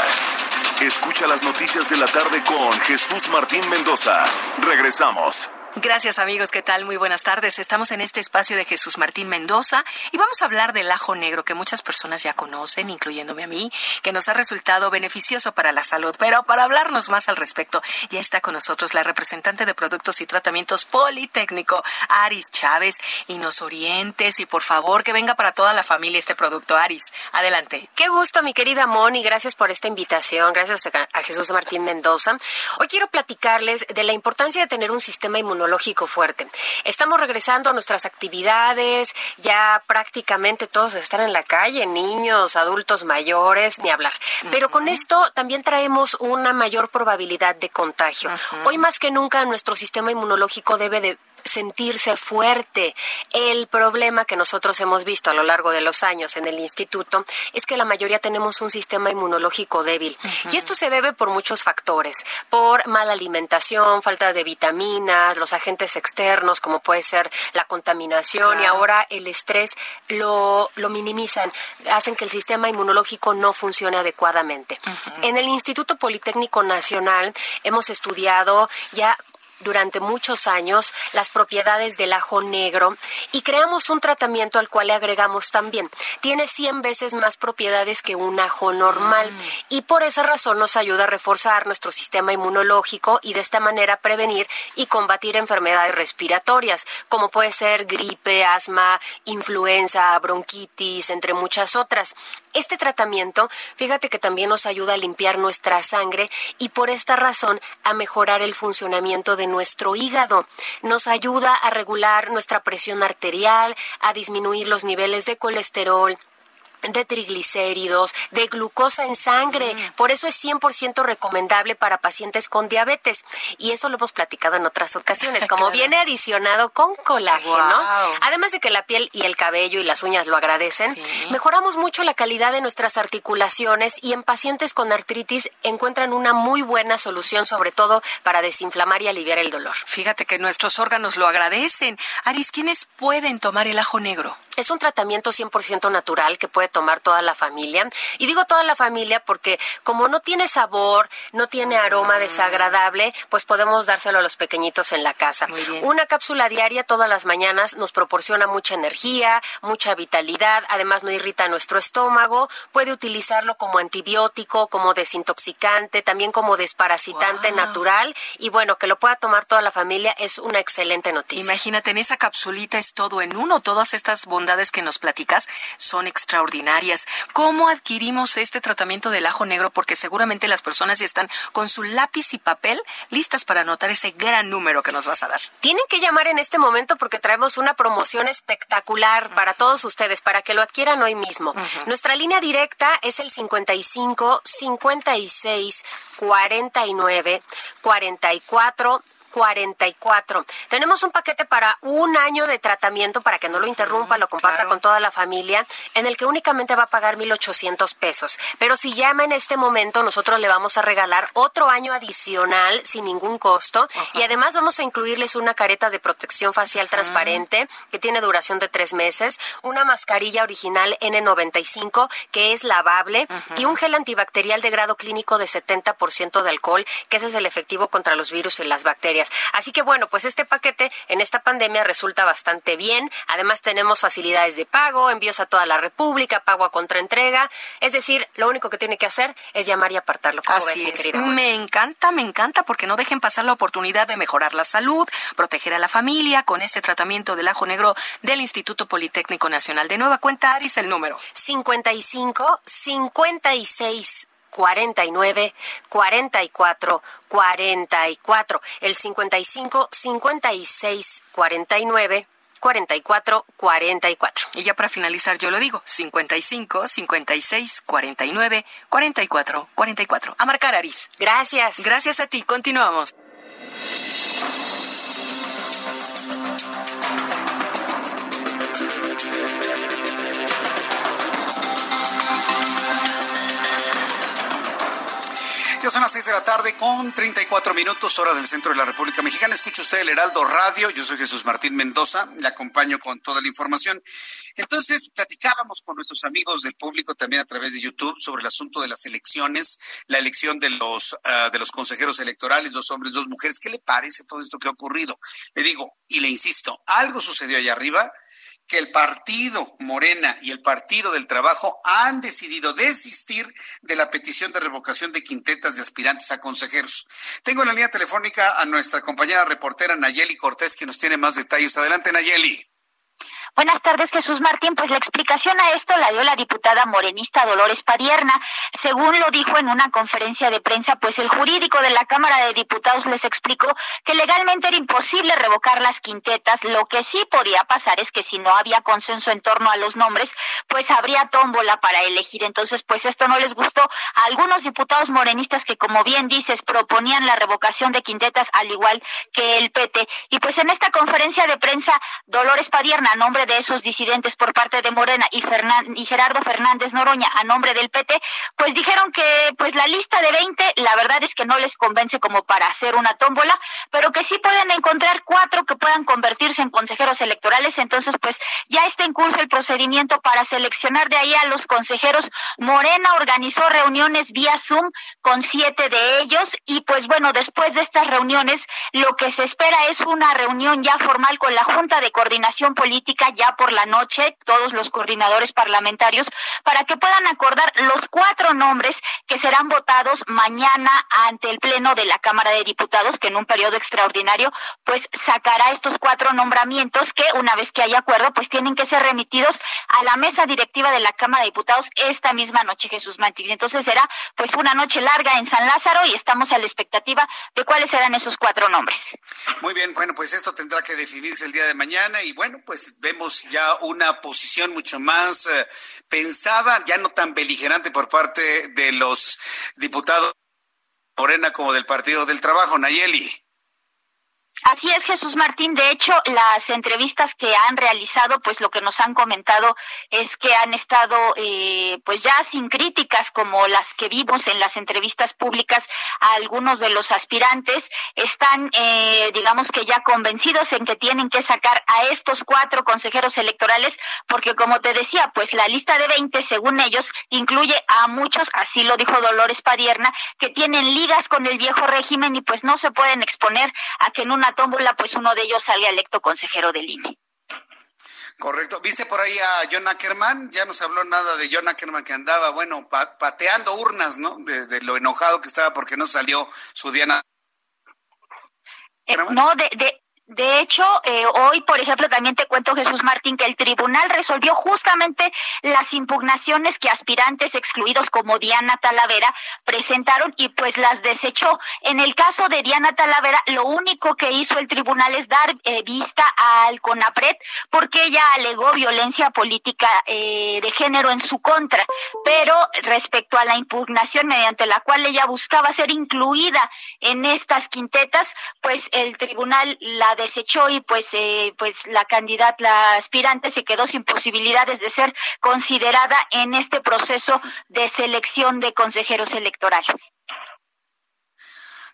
Escucha las noticias de la tarde con Jesús Martín Mendoza. Regresamos. Gracias amigos, ¿qué tal? Muy buenas tardes. Estamos en este espacio de Jesús Martín Mendoza y vamos a hablar del ajo negro que muchas personas ya conocen, incluyéndome a mí, que nos ha resultado beneficioso para la salud. Pero para hablarnos más al respecto, ya está con nosotros la representante de Productos y Tratamientos Politécnico, Aris Chávez, y nos orientes y por favor que venga para toda la familia este producto. Aris, adelante. Qué gusto, mi querida Moni, gracias por esta invitación, gracias a Jesús Martín Mendoza. Hoy quiero platicarles de la importancia de tener un sistema inmunológico fuerte. Estamos regresando a nuestras actividades, ya prácticamente todos están en la calle, niños, adultos mayores, ni hablar. Pero con esto también traemos una mayor probabilidad de contagio. Hoy más que nunca nuestro sistema inmunológico debe de sentirse fuerte. El problema que nosotros hemos visto a lo largo de los años en el instituto es que la mayoría tenemos un sistema inmunológico débil. Y esto se debe por muchos factores, por mala alimentación, falta de vitaminas, los agentes externos como puede ser la contaminación y ahora el estrés lo, lo minimizan, hacen que el sistema inmunológico no funcione adecuadamente. En el Instituto Politécnico Nacional hemos estudiado ya durante muchos años las propiedades del ajo negro y creamos un tratamiento al cual le agregamos también. Tiene 100 veces más propiedades que un ajo normal mm. y por esa razón nos ayuda a reforzar nuestro sistema inmunológico y de esta manera prevenir y combatir enfermedades respiratorias como puede ser gripe, asma, influenza, bronquitis, entre muchas otras. Este tratamiento, fíjate que también nos ayuda a limpiar nuestra sangre y por esta razón a mejorar el funcionamiento de nuestro hígado. Nos ayuda a regular nuestra presión arterial, a disminuir los niveles de colesterol, de triglicéridos, de glucosa en sangre. Mm. Por eso es 100% recomendable para pacientes con diabetes. Y eso lo hemos platicado en otras ocasiones, como viene adicionado con colágeno. Además de que la piel y el cabello y las uñas lo agradecen, mejoramos mucho la calidad de nuestras articulaciones y en pacientes con artritis encuentran una muy buena solución, sobre todo para desinflamar y aliviar el dolor. Fíjate que nuestros órganos lo agradecen. Aris, ¿quiénes pueden tomar el ajo negro? Es un tratamiento 100% natural que puede tomar toda la familia. Y digo toda la familia porque como no tiene sabor, no tiene aroma desagradable, pues podemos dárselo a los pequeñitos en la casa. Una cápsula diaria todas las mañanas nos proporciona mucha energía, mucha vitalidad, además no irrita nuestro estómago, puede utilizarlo como antibiótico, como desintoxicante, también como desparasitante natural y bueno, que lo pueda tomar toda la familia es una excelente noticia. Imagínate, en esa capsulita es todo en uno, todas estas bondades que nos platicas son extraordinarias. ¿Cómo adquirimos este tratamiento del ajo negro? Porque seguramente las personas ya están con su lápiz y papel listas para anotar ese gran número que nos vas a dar. Tienen que llamar en este momento porque traemos una promoción espectacular para todos ustedes, para que lo adquieran hoy mismo. Nuestra línea directa es el 55 56 49 44 44. Tenemos un paquete para un año de tratamiento para que no lo interrumpa, lo comparta con toda la familia, en el que únicamente va a pagar 1.800 pesos. Pero si llama en este momento, nosotros le vamos a regalar otro año adicional sin ningún costo y además vamos a incluirles una careta de protección facial transparente que tiene duración de tres meses, una mascarilla original N95 que es lavable y un gel antibacterial de grado clínico de 70% de alcohol, que ese es el efectivo contra los virus y las bacterias. Así que bueno, pues este paquete en esta pandemia resulta bastante bien. Además tenemos facilidades de pago, envíos a toda la República, pago a contraentrega. Es decir, lo único que tiene que hacer es llamar y apartarlo. Así es. Me encanta, me encanta porque no dejen pasar la oportunidad de mejorar la salud, proteger a la familia con este tratamiento del ajo negro del Instituto Politécnico Nacional. De nueva cuenta, Aris, el número. 55 56 49 44 44. El 55 56 49 44 44. Y ya para finalizar yo lo digo, 55 56 49 44 44. A marcar Aris. Gracias. Gracias a ti. Continuamos. Ya son las 6 de la tarde con 34 minutos, hora del centro de la República Mexicana. Escucha usted el Heraldo Radio. Yo soy Jesús Martín Mendoza. Le acompaño con toda la información. Entonces, platicábamos con nuestros amigos del público también a través de YouTube sobre el asunto de las elecciones, la elección de los, uh, de los consejeros electorales, dos hombres, dos mujeres. ¿Qué le parece todo esto que ha ocurrido? Le digo, y le insisto, algo sucedió allá arriba que el partido Morena y el Partido del Trabajo han decidido desistir de la petición de revocación de quintetas de aspirantes a consejeros. Tengo en la línea telefónica a nuestra compañera reportera Nayeli Cortés, que nos tiene más detalles. Adelante, Nayeli. Buenas tardes, Jesús Martín. Pues la explicación a esto la dio la diputada morenista Dolores Padierna. Según lo dijo en una conferencia de prensa, pues el jurídico de la Cámara de Diputados les explicó que legalmente era imposible revocar las quintetas. Lo que sí podía pasar es que si no había consenso en torno a los nombres, pues habría tómbola para elegir. Entonces, pues esto no les gustó a algunos diputados morenistas que, como bien dices, proponían la revocación de quintetas al igual que el PT. Y pues en esta conferencia de prensa, Dolores Padierna, a de esos disidentes por parte de Morena y, y Gerardo Fernández Noroña a nombre del PT, pues dijeron que pues la lista de 20 la verdad es que no les convence como para hacer una tómbola, pero que sí pueden encontrar cuatro que puedan convertirse en consejeros electorales, entonces pues ya está en curso el procedimiento para seleccionar de ahí a los consejeros. Morena organizó reuniones vía Zoom con siete de ellos y pues bueno, después de estas reuniones lo que se espera es una reunión ya formal con la Junta de Coordinación Política ya por la noche, todos los coordinadores parlamentarios, para que puedan acordar los cuatro nombres que serán votados mañana ante el Pleno de la Cámara de Diputados, que en un periodo extraordinario, pues sacará estos cuatro nombramientos que una vez que haya acuerdo, pues tienen que ser remitidos a la mesa directiva de la Cámara de Diputados esta misma noche, Jesús Martín. Entonces será pues una noche larga en San Lázaro y estamos a la expectativa de cuáles serán esos cuatro nombres. Muy bien, bueno, pues esto tendrá que definirse el día de mañana y bueno, pues vemos ya una posición mucho más eh, pensada, ya no tan beligerante por parte de los diputados Morena como del Partido del Trabajo, Nayeli. Así es, Jesús Martín. De hecho, las entrevistas que han realizado, pues lo que nos han comentado es que han estado, eh, pues ya sin críticas como las que vimos en las entrevistas públicas a algunos de los aspirantes, están, eh, digamos que ya convencidos en que tienen que sacar a estos cuatro consejeros electorales, porque como te decía, pues la lista de 20, según ellos, incluye a muchos, así lo dijo Dolores Padierna, que tienen ligas con el viejo régimen y pues no se pueden exponer a que en una tómbola, pues uno de ellos salga electo consejero del INE. Correcto. ¿Viste por ahí a John Ackerman? Ya no se habló nada de John Ackerman que andaba, bueno, pateando urnas, ¿no? De, lo enojado que estaba porque no salió su Diana. Eh, no, de, de, De hecho, eh, hoy, por ejemplo, también te cuento, Jesús Martín, que el tribunal resolvió justamente las impugnaciones que aspirantes excluidos como Diana Talavera presentaron y pues las desechó. En el caso de Diana Talavera, lo único que hizo el tribunal es dar eh, vista al CONAPRED porque ella alegó violencia política eh, de género en su contra. Pero respecto a la impugnación mediante la cual ella buscaba ser incluida en estas quintetas, pues el tribunal la desechó y pues eh, pues la candidata, la aspirante se quedó sin posibilidades de ser considerada en este proceso de selección de consejeros electorales.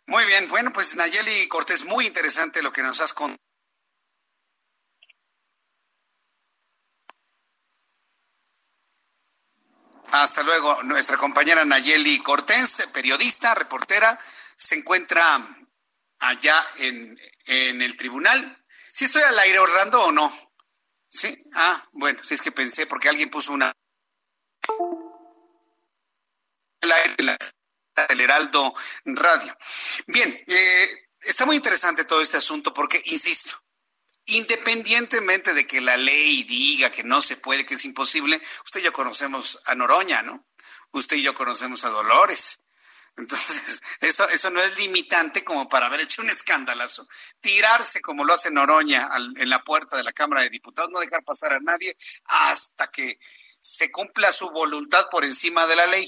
Muy bien, bueno, pues Nayeli Cortés, muy interesante lo que nos has contado. Hasta luego. Nuestra compañera Nayeli Cortés, periodista, reportera, se encuentra allá en, en el tribunal. ¿Si estoy al aire, Orlando, o no? Sí. Ah, bueno, si es que pensé porque alguien puso una. El Heraldo Radio. Bien, eh, está muy interesante todo este asunto porque, insisto, independientemente de que la ley diga que no se puede, que es imposible, usted y yo conocemos a Noroña, ¿no? Usted y yo conocemos a Dolores. Entonces, eso, eso no es limitante como para haber hecho un escándalazo. Tirarse como lo hace Noroña en la puerta de la Cámara de Diputados, no dejar pasar a nadie hasta que se cumpla su voluntad por encima de la ley.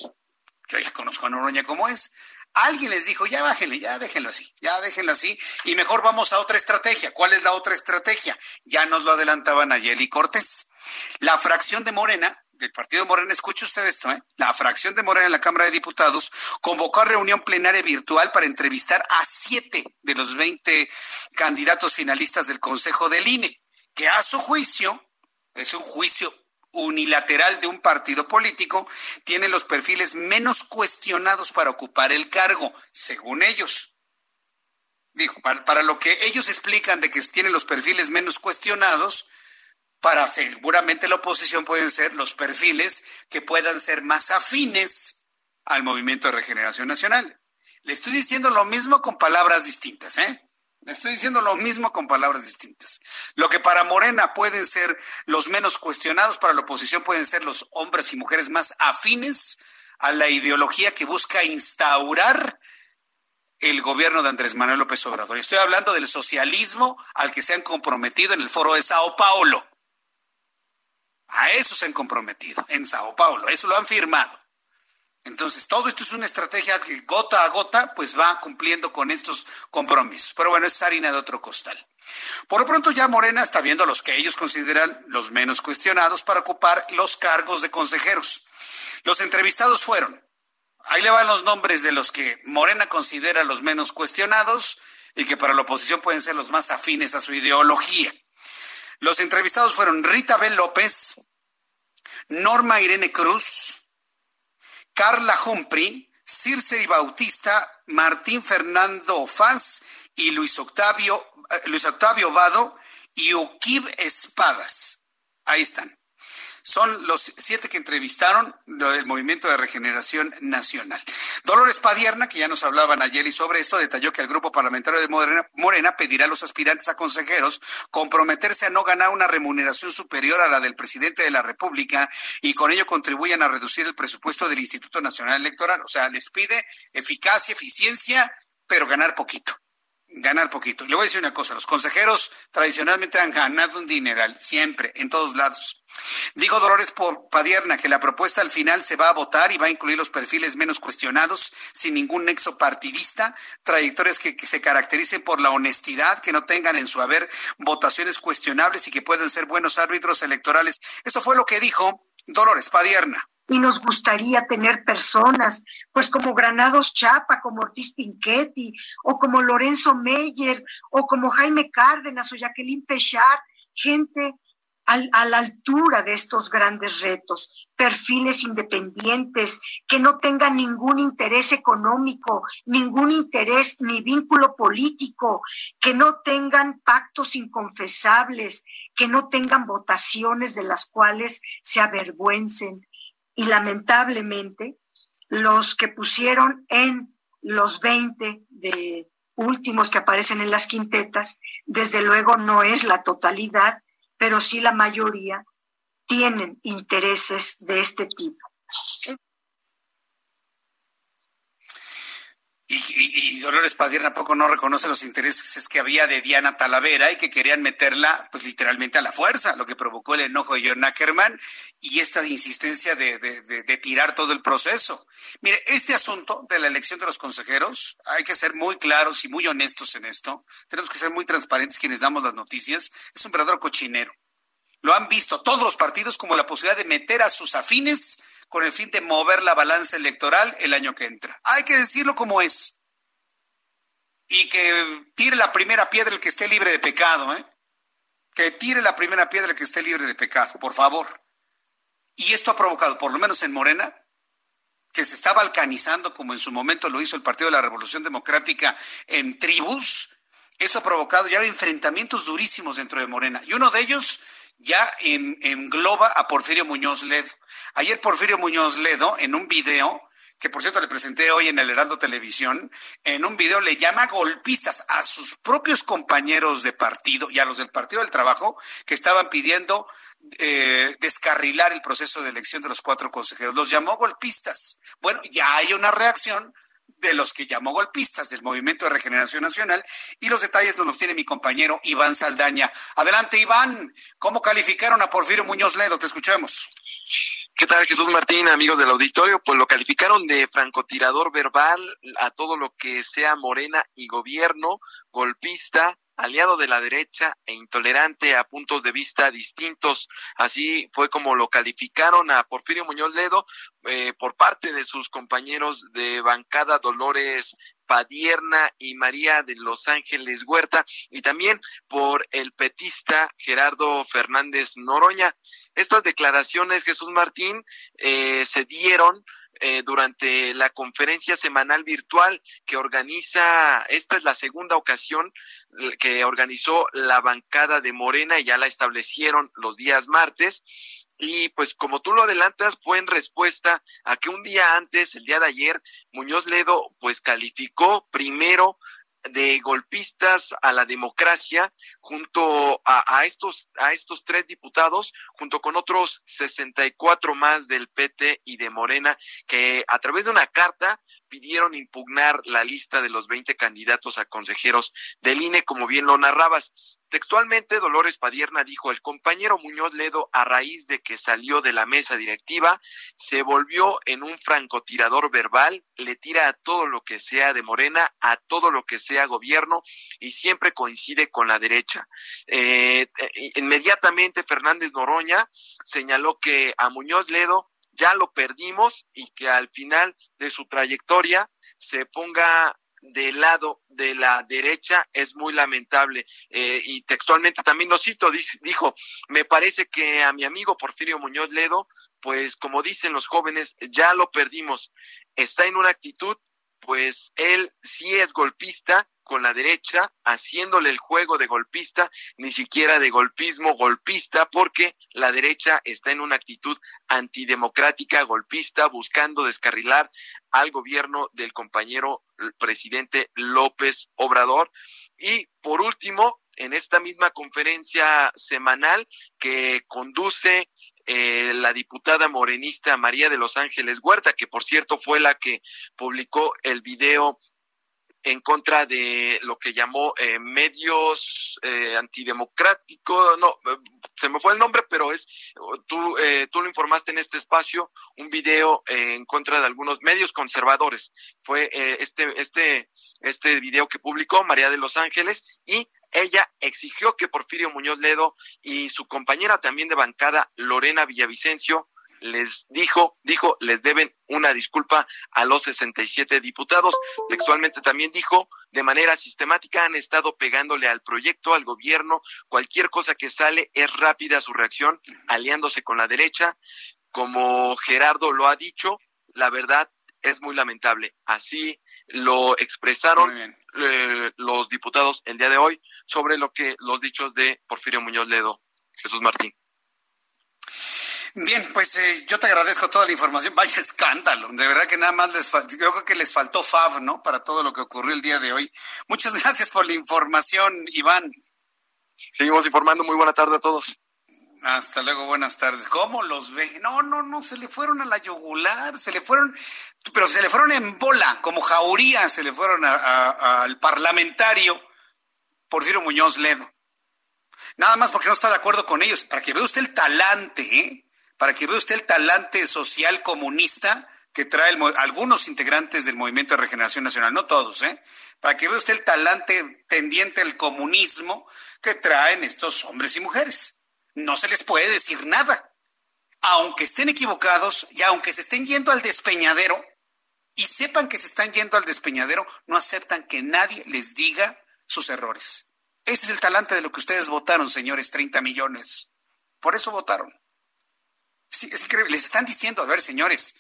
Yo ya conozco a Noroña como es. Alguien les dijo, ya bájenle, ya déjenlo así, ya déjenlo así, y mejor vamos a otra estrategia. ¿Cuál es la otra estrategia? Ya nos lo adelantaban Nayeli Cortés. La fracción de Morena del partido Morena, escuche usted esto, ¿eh? la fracción de Morena en la Cámara de Diputados convocó a reunión plenaria virtual para entrevistar a siete de los 20 candidatos finalistas del Consejo del INE, que a su juicio, es un juicio unilateral de un partido político, tiene los perfiles menos cuestionados para ocupar el cargo, según ellos. Dijo, para, para lo que ellos explican de que tienen los perfiles menos cuestionados, para seguramente la oposición pueden ser los perfiles que puedan ser más afines al movimiento de regeneración nacional. Le estoy diciendo lo mismo con palabras distintas, ¿eh? Le estoy diciendo lo mismo con palabras distintas. Lo que para Morena pueden ser los menos cuestionados, para la oposición pueden ser los hombres y mujeres más afines a la ideología que busca instaurar el gobierno de Andrés Manuel López Obrador. Estoy hablando del socialismo al que se han comprometido en el foro de Sao Paulo. A eso se han comprometido en Sao Paulo, eso lo han firmado. Entonces, todo esto es una estrategia que gota a gota, pues va cumpliendo con estos compromisos. Pero bueno, es harina de otro costal. Por lo pronto ya Morena está viendo los que ellos consideran los menos cuestionados para ocupar los cargos de consejeros. Los entrevistados fueron, ahí le van los nombres de los que Morena considera los menos cuestionados y que para la oposición pueden ser los más afines a su ideología. Los entrevistados fueron Rita Bel López, Norma Irene Cruz, Carla Humphrey, Circe y Bautista, Martín Fernando Faz y Luis Octavio, eh, Luis Octavio Vado y Ukib Espadas. Ahí están son los siete que entrevistaron del Movimiento de Regeneración Nacional. Dolores Padierna, que ya nos hablaba Nayeli sobre esto, detalló que el grupo parlamentario de Morena, Morena pedirá a los aspirantes a consejeros comprometerse a no ganar una remuneración superior a la del presidente de la República y con ello contribuyan a reducir el presupuesto del Instituto Nacional Electoral. O sea, les pide eficacia, eficiencia, pero ganar poquito ganar poquito. Le voy a decir una cosa, los consejeros tradicionalmente han ganado un dineral, siempre, en todos lados. Dijo Dolores Padierna que la propuesta al final se va a votar y va a incluir los perfiles menos cuestionados, sin ningún nexo partidista, trayectorias que, se caractericen por la honestidad, que no tengan en su haber votaciones cuestionables y que puedan ser buenos árbitros electorales. Esto fue lo que dijo Dolores Padierna y nos gustaría tener personas, pues como Granados Chapa, como Ortiz Pinchetti, o como Lorenzo Meyer, o como Jaime Cárdenas o Jacqueline Pechard, gente a la altura de estos grandes retos, perfiles independientes que no tengan ningún interés económico, ningún interés ni vínculo político, que no tengan pactos inconfesables, que no tengan votaciones de las cuales se avergüencen, y lamentablemente los que pusieron en los 20 de últimos que aparecen en las quintetas, desde luego no es la totalidad, pero sí la mayoría tienen intereses de este tipo. Y, Dolores Padierna poco no reconoce los intereses que había de Diana Talavera y que querían meterla, pues literalmente a la fuerza, lo que provocó el enojo de John Ackerman y esta insistencia de, de, tirar todo el proceso. Mire, este asunto de la elección de los consejeros, hay que ser muy claros y muy honestos en esto. Tenemos que ser muy transparentes quienes damos las noticias. Es un verdadero cochinero. Lo han visto todos los partidos como la posibilidad de meter a sus afines con el fin de mover la balanza electoral el año que entra. Hay que decirlo como es. Y que tire la primera piedra el que esté libre de pecado, ¿eh? Que tire la primera piedra el que esté libre de pecado, por favor. Y esto ha provocado, por lo menos en Morena, que se está balcanizando como en su momento lo hizo el Partido de la Revolución Democrática en tribus. Eso ha provocado ya enfrentamientos durísimos dentro de Morena. Y uno de ellos ya engloba a Porfirio Muñoz Ledo. Ayer Porfirio Muñoz Ledo, en un video, que por cierto le presenté hoy en el Heraldo Televisión, en un video le llama golpistas a sus propios compañeros de partido y a los del Partido del Trabajo que estaban pidiendo eh, descarrilar el proceso de elección de los cuatro consejeros. Los llamó golpistas. Bueno, ya hay una reacción de los que llamó golpistas del Movimiento de Regeneración Nacional y los detalles nos los tiene mi compañero Iván Saldaña. Adelante, Iván. ¿Cómo calificaron a Porfirio Muñoz Ledo? Te escuchamos. ¿Qué tal, Jesús Martín, amigos del auditorio? Pues lo calificaron de francotirador verbal a todo lo que sea morena y gobierno, golpista, aliado de la derecha e intolerante a puntos de vista distintos. Así fue como lo calificaron a Porfirio Muñoz Ledo eh, por parte de sus compañeros de bancada Dolores Padierna y María de Los Ángeles Huerta y también por el petista Gerardo Fernández Noroña. Estas declaraciones, Jesús Martín, eh, se dieron eh, durante la conferencia semanal virtual que organiza, esta es la segunda ocasión que organizó la bancada de Morena y ya la establecieron los días martes. Y pues como tú lo adelantas, fue en respuesta a que un día antes, el día de ayer, Muñoz Ledo pues calificó primero de golpistas a la democracia junto a, estos a estos tres diputados junto con otros 64 más del PT y de Morena que a través de una carta pidieron impugnar la lista de los 20 candidatos a consejeros del INE, como bien lo narrabas. Textualmente, Dolores Padierna dijo, el compañero Muñoz Ledo, a raíz de que salió de la mesa directiva, se volvió en un francotirador verbal, le tira a todo lo que sea de Morena, a todo lo que sea gobierno, y siempre coincide con la derecha. Eh, eh, inmediatamente, Fernández Noroña señaló que a Muñoz Ledo ya lo perdimos y que al final de su trayectoria se ponga del lado de la derecha es muy lamentable. Eh, y textualmente también lo cito, dijo, me parece que a mi amigo Porfirio Muñoz Ledo, pues como dicen los jóvenes, ya lo perdimos. Está en una actitud, pues él sí es golpista con la derecha, haciéndole el juego de golpista, ni siquiera de golpismo golpista, porque la derecha está en una actitud antidemocrática, golpista, buscando descarrilar al gobierno del compañero presidente López Obrador. Y por último, en esta misma conferencia semanal que conduce eh, la diputada morenista María de Los Ángeles Huerta, que por cierto fue la que publicó el video en contra de lo que llamó eh, medios eh, antidemocráticos, no, eh, se me fue el nombre, pero es, tú, eh, tú lo informaste en este espacio, un video en contra de algunos medios conservadores. Fue este, este, este video que publicó María de Los Ángeles y ella exigió que Porfirio Muñoz Ledo y su compañera también de bancada, Lorena Villavicencio, les dijo, dijo, les deben una disculpa a los 67 diputados. Textualmente también dijo, de manera sistemática han estado pegándole al proyecto, al gobierno, cualquier cosa que sale es rápida su reacción, aliándose con la derecha. Como Gerardo lo ha dicho, la verdad es muy lamentable. Así lo expresaron eh, los diputados el día de hoy sobre lo que los dichos de Porfirio Muñoz Ledo. Jesús Martín. Bien, pues eh, yo te agradezco toda la información. Vaya escándalo. De verdad que nada más les faltó, yo creo que les faltó FAB, ¿no? Para todo lo que ocurrió el día de hoy. Muchas gracias por la información, Iván. Seguimos informando. Muy buena tarde a todos. Hasta luego, buenas tardes. ¿Cómo los ve? No, no, no, se le fueron a la yugular, se le fueron, pero se le fueron en bola, como jauría, se le fueron al parlamentario Porfirio Muñoz Ledo. Nada más porque no está de acuerdo con ellos. Para que vea usted el talante, ¿eh? Para que vea usted el talante social comunista que trae algunos integrantes del Movimiento de Regeneración Nacional, no todos, ¿eh? Para que vea usted el talante tendiente al comunismo que traen estos hombres y mujeres no se les puede decir nada. Aunque estén equivocados y aunque se estén yendo al despeñadero y sepan que se están yendo al despeñadero, no aceptan que nadie les diga sus errores. Ese es el talante de lo que ustedes votaron, señores, 30 millones. Por eso votaron. Es increíble. Les están diciendo, a ver, señores,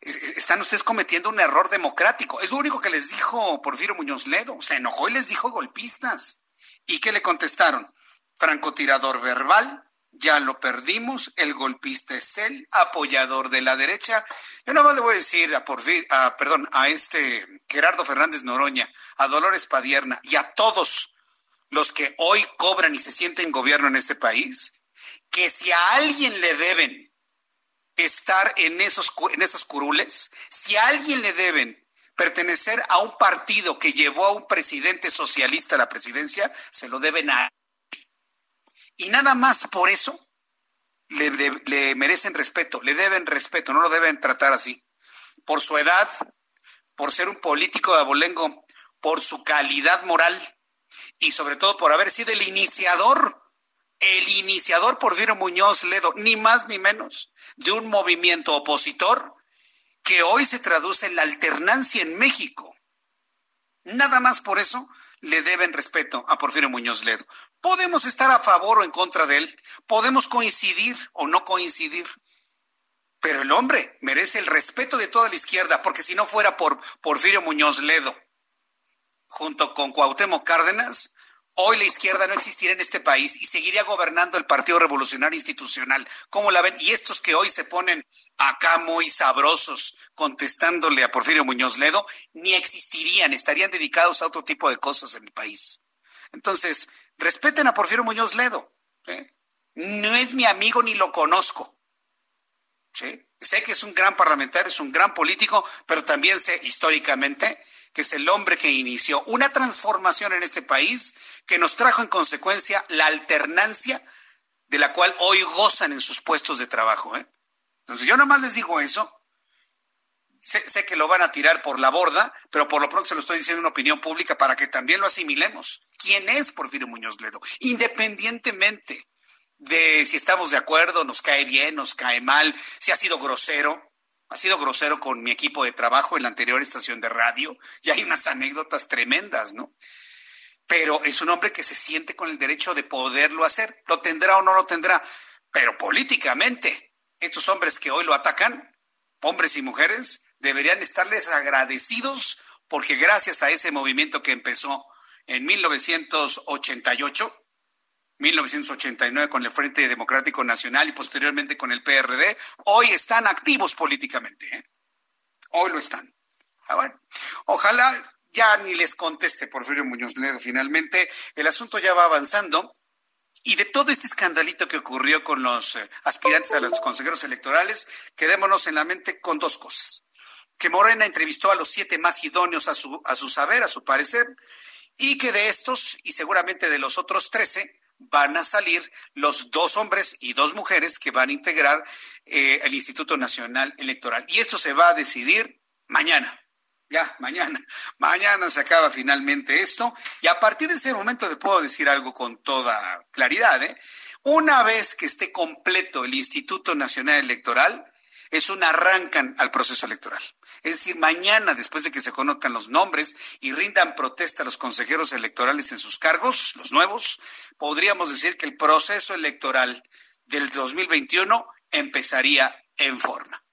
están ustedes cometiendo un error democrático. Es lo único que les dijo Porfirio Muñoz Ledo. Se enojó y les dijo golpistas. ¿Y qué le contestaron? Francotirador verbal, ya lo perdimos, el golpista es él, apoyador de la derecha. Yo nada más le voy a decir a, Porfir, a perdón, a este Gerardo Fernández Noroña, a Dolores Padierna y a todos los que hoy cobran y se sienten gobierno en este país, que si a alguien le deben estar en esos en esas curules, si a alguien le deben pertenecer a un partido que llevó a un presidente socialista a la presidencia, se lo deben a y nada más por eso le, merecen respeto, le deben respeto, no lo deben tratar así. Por su edad, por ser un político de abolengo, por su calidad moral y sobre todo por haber sido el iniciador, el iniciador por Viro Muñoz Ledo, ni más ni menos, de un movimiento opositor que hoy se traduce en la alternancia en México. Nada más por eso le deben respeto a Porfirio Muñoz Ledo. Podemos estar a favor o en contra de él, podemos coincidir o no coincidir, pero el hombre merece el respeto de toda la izquierda, porque si no fuera por Porfirio Muñoz Ledo, junto con Cuauhtémoc Cárdenas, hoy la izquierda no existiría en este país y seguiría gobernando el Partido Revolucionario Institucional. ¿Cómo la ven? Y estos que hoy se ponen acá muy sabrosos contestándole a Porfirio Muñoz Ledo, ni existirían, estarían dedicados a otro tipo de cosas en el país. Entonces, Respeten a Porfirio Muñoz Ledo. No es mi amigo ni lo conozco. Sé que es un gran parlamentario, es un gran político, pero también sé históricamente que es el hombre que inició una transformación en este país que nos trajo en consecuencia la alternancia de la cual hoy gozan en sus puestos de trabajo. ¿eh? Entonces yo nomás les digo eso Sé, que lo van a tirar por la borda, pero por lo pronto se lo estoy diciendo en opinión pública para que también lo asimilemos. ¿Quién es Porfirio Muñoz Ledo? Independientemente de si estamos de acuerdo, nos cae bien, nos cae mal, si ha sido grosero, ha sido grosero con mi equipo de trabajo en la anterior estación de radio, y hay unas anécdotas tremendas, ¿no? Pero es un hombre que se siente con el derecho de poderlo hacer. ¿Lo tendrá o no lo tendrá? Pero políticamente, estos hombres que hoy lo atacan, hombres y mujeres, deberían estarles agradecidos porque gracias a ese movimiento que empezó en 1988, 1989 con el Frente Democrático Nacional y posteriormente con el PRD, hoy están activos políticamente. ¿eh? Hoy lo están. Ah, ojalá ya ni les conteste Porfirio Muñoz Ledo. Finalmente, el asunto ya va avanzando. Y de todo este escandalito que ocurrió con los eh, aspirantes a los consejeros electorales, quedémonos en la mente con dos cosas que Morena entrevistó a los siete más idóneos a su, a su saber, a su parecer, y que de estos y seguramente de los otros trece van a salir los dos hombres y dos mujeres que van a integrar eh, el Instituto Nacional Electoral. Y esto se va a decidir mañana. Ya, mañana. Mañana se acaba finalmente esto. Y a partir de ese momento le puedo decir algo con toda claridad. ¿eh? Una vez que esté completo el Instituto Nacional Electoral, es un arrancan al proceso electoral. Es decir, mañana, después de que se conozcan los nombres y rindan protesta a los consejeros electorales en sus cargos, los nuevos, podríamos decir que el proceso electoral del 2021 empezaría en forma.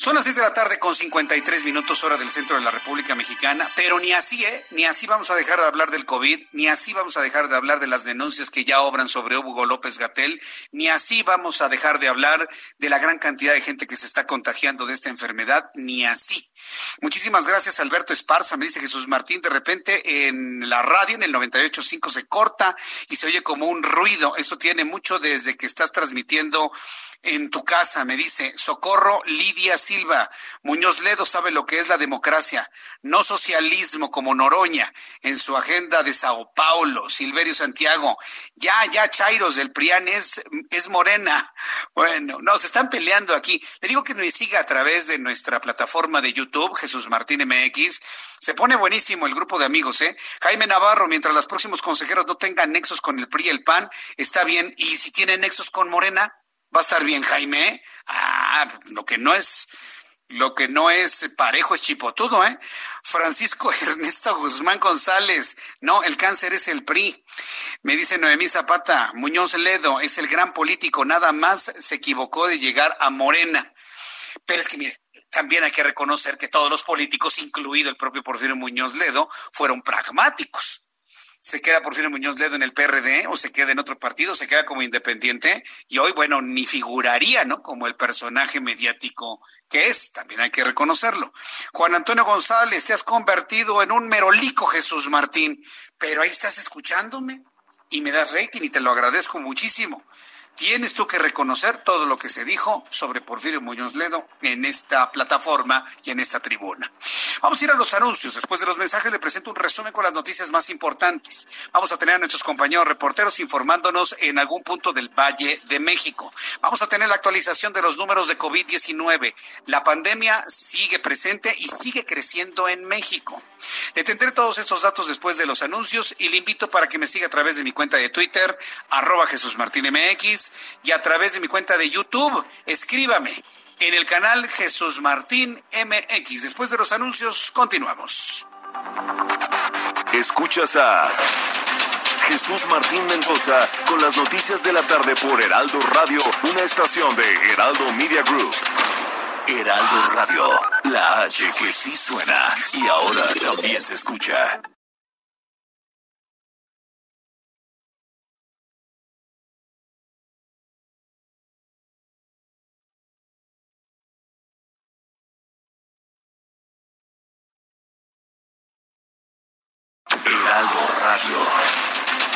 Son las 6 de la tarde con 53 minutos hora del centro de la República Mexicana, pero ni así, ¿eh? Ni así vamos a dejar de hablar del COVID, ni así vamos a dejar de hablar de las denuncias que ya obran sobre Hugo López Gatel, ni así vamos a dejar de hablar de la gran cantidad de gente que se está contagiando de esta enfermedad, ni así. Muchísimas gracias, Alberto Esparza. Me dice Jesús Martín, de repente en la radio, en el 98.5 se corta y se oye como un ruido. Eso tiene mucho desde que estás transmitiendo en tu casa, me dice Socorro Lidia Silva. Muñoz Ledo sabe lo que es la democracia, no socialismo como Noroña en su agenda de Sao Paulo. Silverio Santiago, ya, ya, Chairos del PRIAN es, es morena. Bueno, no, se están peleando aquí. Le digo que me siga a través de nuestra plataforma de YouTube, Jesús Martín MX. Se pone buenísimo el grupo de amigos, ¿eh? Jaime Navarro, mientras los próximos consejeros no tengan nexos con el PRI y el PAN, está bien. Y si tienen nexos con Morena, va a estar bien, Jaime. Ah, lo que no es, lo que no es parejo es chipotudo, ¿eh? Francisco Ernesto Guzmán González. No, el cáncer es el PRI. Me dice Noemí Zapata, Muñoz Ledo es el gran político, nada más se equivocó de llegar a Morena. Pero es que mire, también hay que reconocer que todos los políticos, incluido el propio Porfirio Muñoz Ledo, fueron pragmáticos se queda Porfirio Muñoz Ledo en el PRD o se queda en otro partido, se queda como independiente y hoy, bueno, ni figuraría, ¿no? Como el personaje mediático que es, también hay que reconocerlo. Juan Antonio González, te has convertido en un merolico, Jesús Martín, pero ahí estás escuchándome y me das rating y te lo agradezco muchísimo. Tienes tú que reconocer todo lo que se dijo sobre Porfirio Muñoz Ledo en esta plataforma y en esta tribuna. Vamos a ir a los anuncios. Después de los mensajes le presento un resumen con las noticias más importantes. Vamos a tener a nuestros compañeros reporteros informándonos en algún punto del Valle de México. Vamos a tener la actualización de los números de COVID-19. La pandemia sigue presente y sigue creciendo en México. Le tendré todos estos datos después de los anuncios y le invito para que me siga a través de mi cuenta de Twitter, arroba Jesús Martín MX, y a través de mi cuenta de YouTube. Escríbame en el canal Jesús Martín MX. Después de los anuncios, continuamos. Escuchas a Jesús Martín Mendoza con las noticias de la tarde por Heraldo Radio, una estación de Heraldo Media Group. Heraldo Radio, la H que sí suena y ahora también se escucha.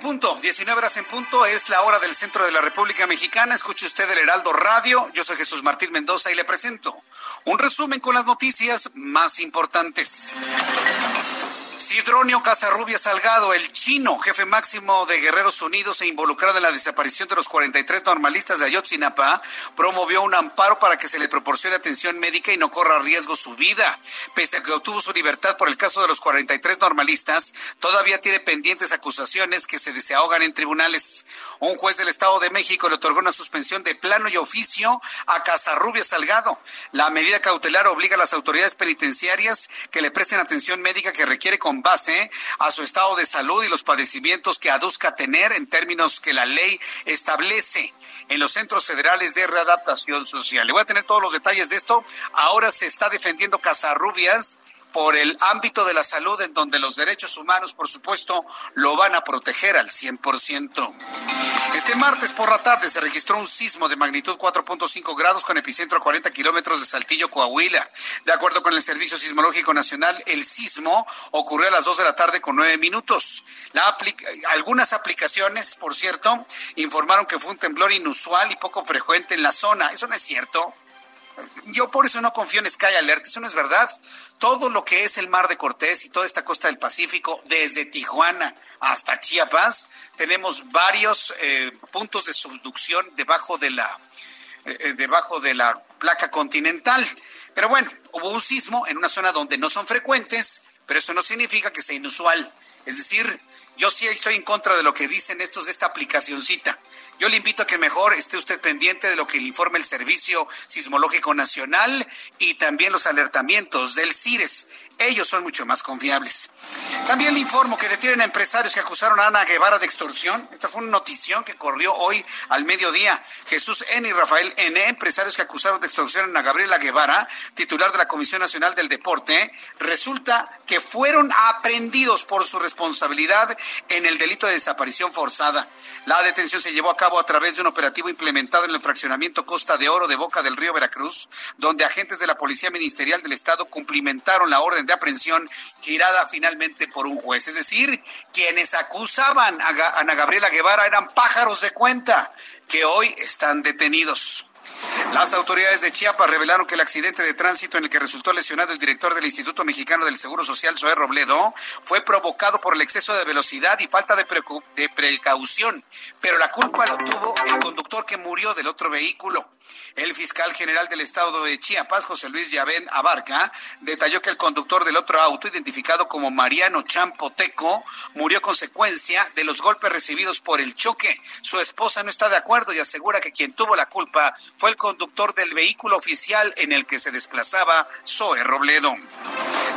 Punto, 19 horas en punto, es la hora del centro de la República Mexicana. Escuche usted el Heraldo Radio. Yo soy Jesús Martín Mendoza y le presento un resumen con las noticias más importantes. Sidronio Casarrubia Salgado, el chino, jefe máximo de Guerreros Unidos e involucrado en la desaparición de los 43 normalistas de Ayotzinapa, promovió un amparo para que se le proporcione atención médica y no corra riesgo su vida. Pese a que obtuvo su libertad por el caso de los 43 normalistas, todavía tiene pendientes acusaciones que se desahogan en tribunales. Un juez del Estado de México le otorgó una suspensión de plano y oficio a Casarrubia Salgado. La medida cautelar obliga a las autoridades penitenciarias que le presten atención médica que requiere con base a su estado de salud y los padecimientos que aduzca tener en términos que la ley establece en los centros federales de readaptación social. Le voy a tener todos los detalles de esto. Ahora se está defendiendo Casarrubias por el ámbito de la salud en donde los derechos humanos, por supuesto, lo van a proteger al 100%. Este martes por la tarde se registró un sismo de magnitud 4.5 grados con epicentro a 40 kilómetros de Saltillo, Coahuila. De acuerdo con el Servicio Sismológico Nacional, el sismo ocurrió a las 2 de la tarde con 9 minutos. La algunas aplicaciones, por cierto, informaron que fue un temblor inusual y poco frecuente en la zona. Eso no es cierto. Yo por eso no confío en Sky Alert, eso no es verdad. Todo lo que es el Mar de Cortés y toda esta costa del Pacífico, desde Tijuana hasta Chiapas, tenemos varios eh, puntos de subducción debajo de la eh, eh, debajo de la placa continental. Pero bueno, hubo un sismo en una zona donde no son frecuentes, pero eso no significa que sea inusual. Es decir, yo sí estoy en contra de lo que dicen estos de esta aplicacioncita. Yo le invito a que mejor esté usted pendiente de lo que le informe el Servicio Sismológico Nacional y también los alertamientos del CIRES. Ellos son mucho más confiables. También le informo que detienen a empresarios que acusaron a Ana Guevara de extorsión. Esta fue una notición que corrió hoy al mediodía. Jesús N. y Rafael N., empresarios que acusaron de extorsión a Gabriela Guevara, titular de la Comisión Nacional del Deporte, resulta que fueron aprendidos por su responsabilidad en el delito de desaparición forzada. La detención se llevó a cabo a través de un operativo implementado en el fraccionamiento Costa de Oro de Boca del Río Veracruz, donde agentes de la Policía Ministerial del Estado cumplimentaron la orden de aprehensión girada finalmente por un juez. Es decir, quienes acusaban a Ana Gabriela Guevara eran pájaros de cuenta que hoy están detenidos. Las autoridades de Chiapas revelaron que el accidente de tránsito en el que resultó lesionado el director del Instituto Mexicano del Seguro Social, Zoé Robledo, fue provocado por el exceso de velocidad y falta de, de precaución, pero la culpa lo tuvo el conductor que murió del otro vehículo. El fiscal general del estado de Chiapas, José Luis Yavén Abarca, detalló que el conductor del otro auto, identificado como Mariano Champoteco, murió consecuencia de los golpes recibidos por el choque. Su esposa no está de acuerdo y asegura que quien tuvo la culpa fue el conductor del vehículo oficial en el que se desplazaba Zoe Robledo.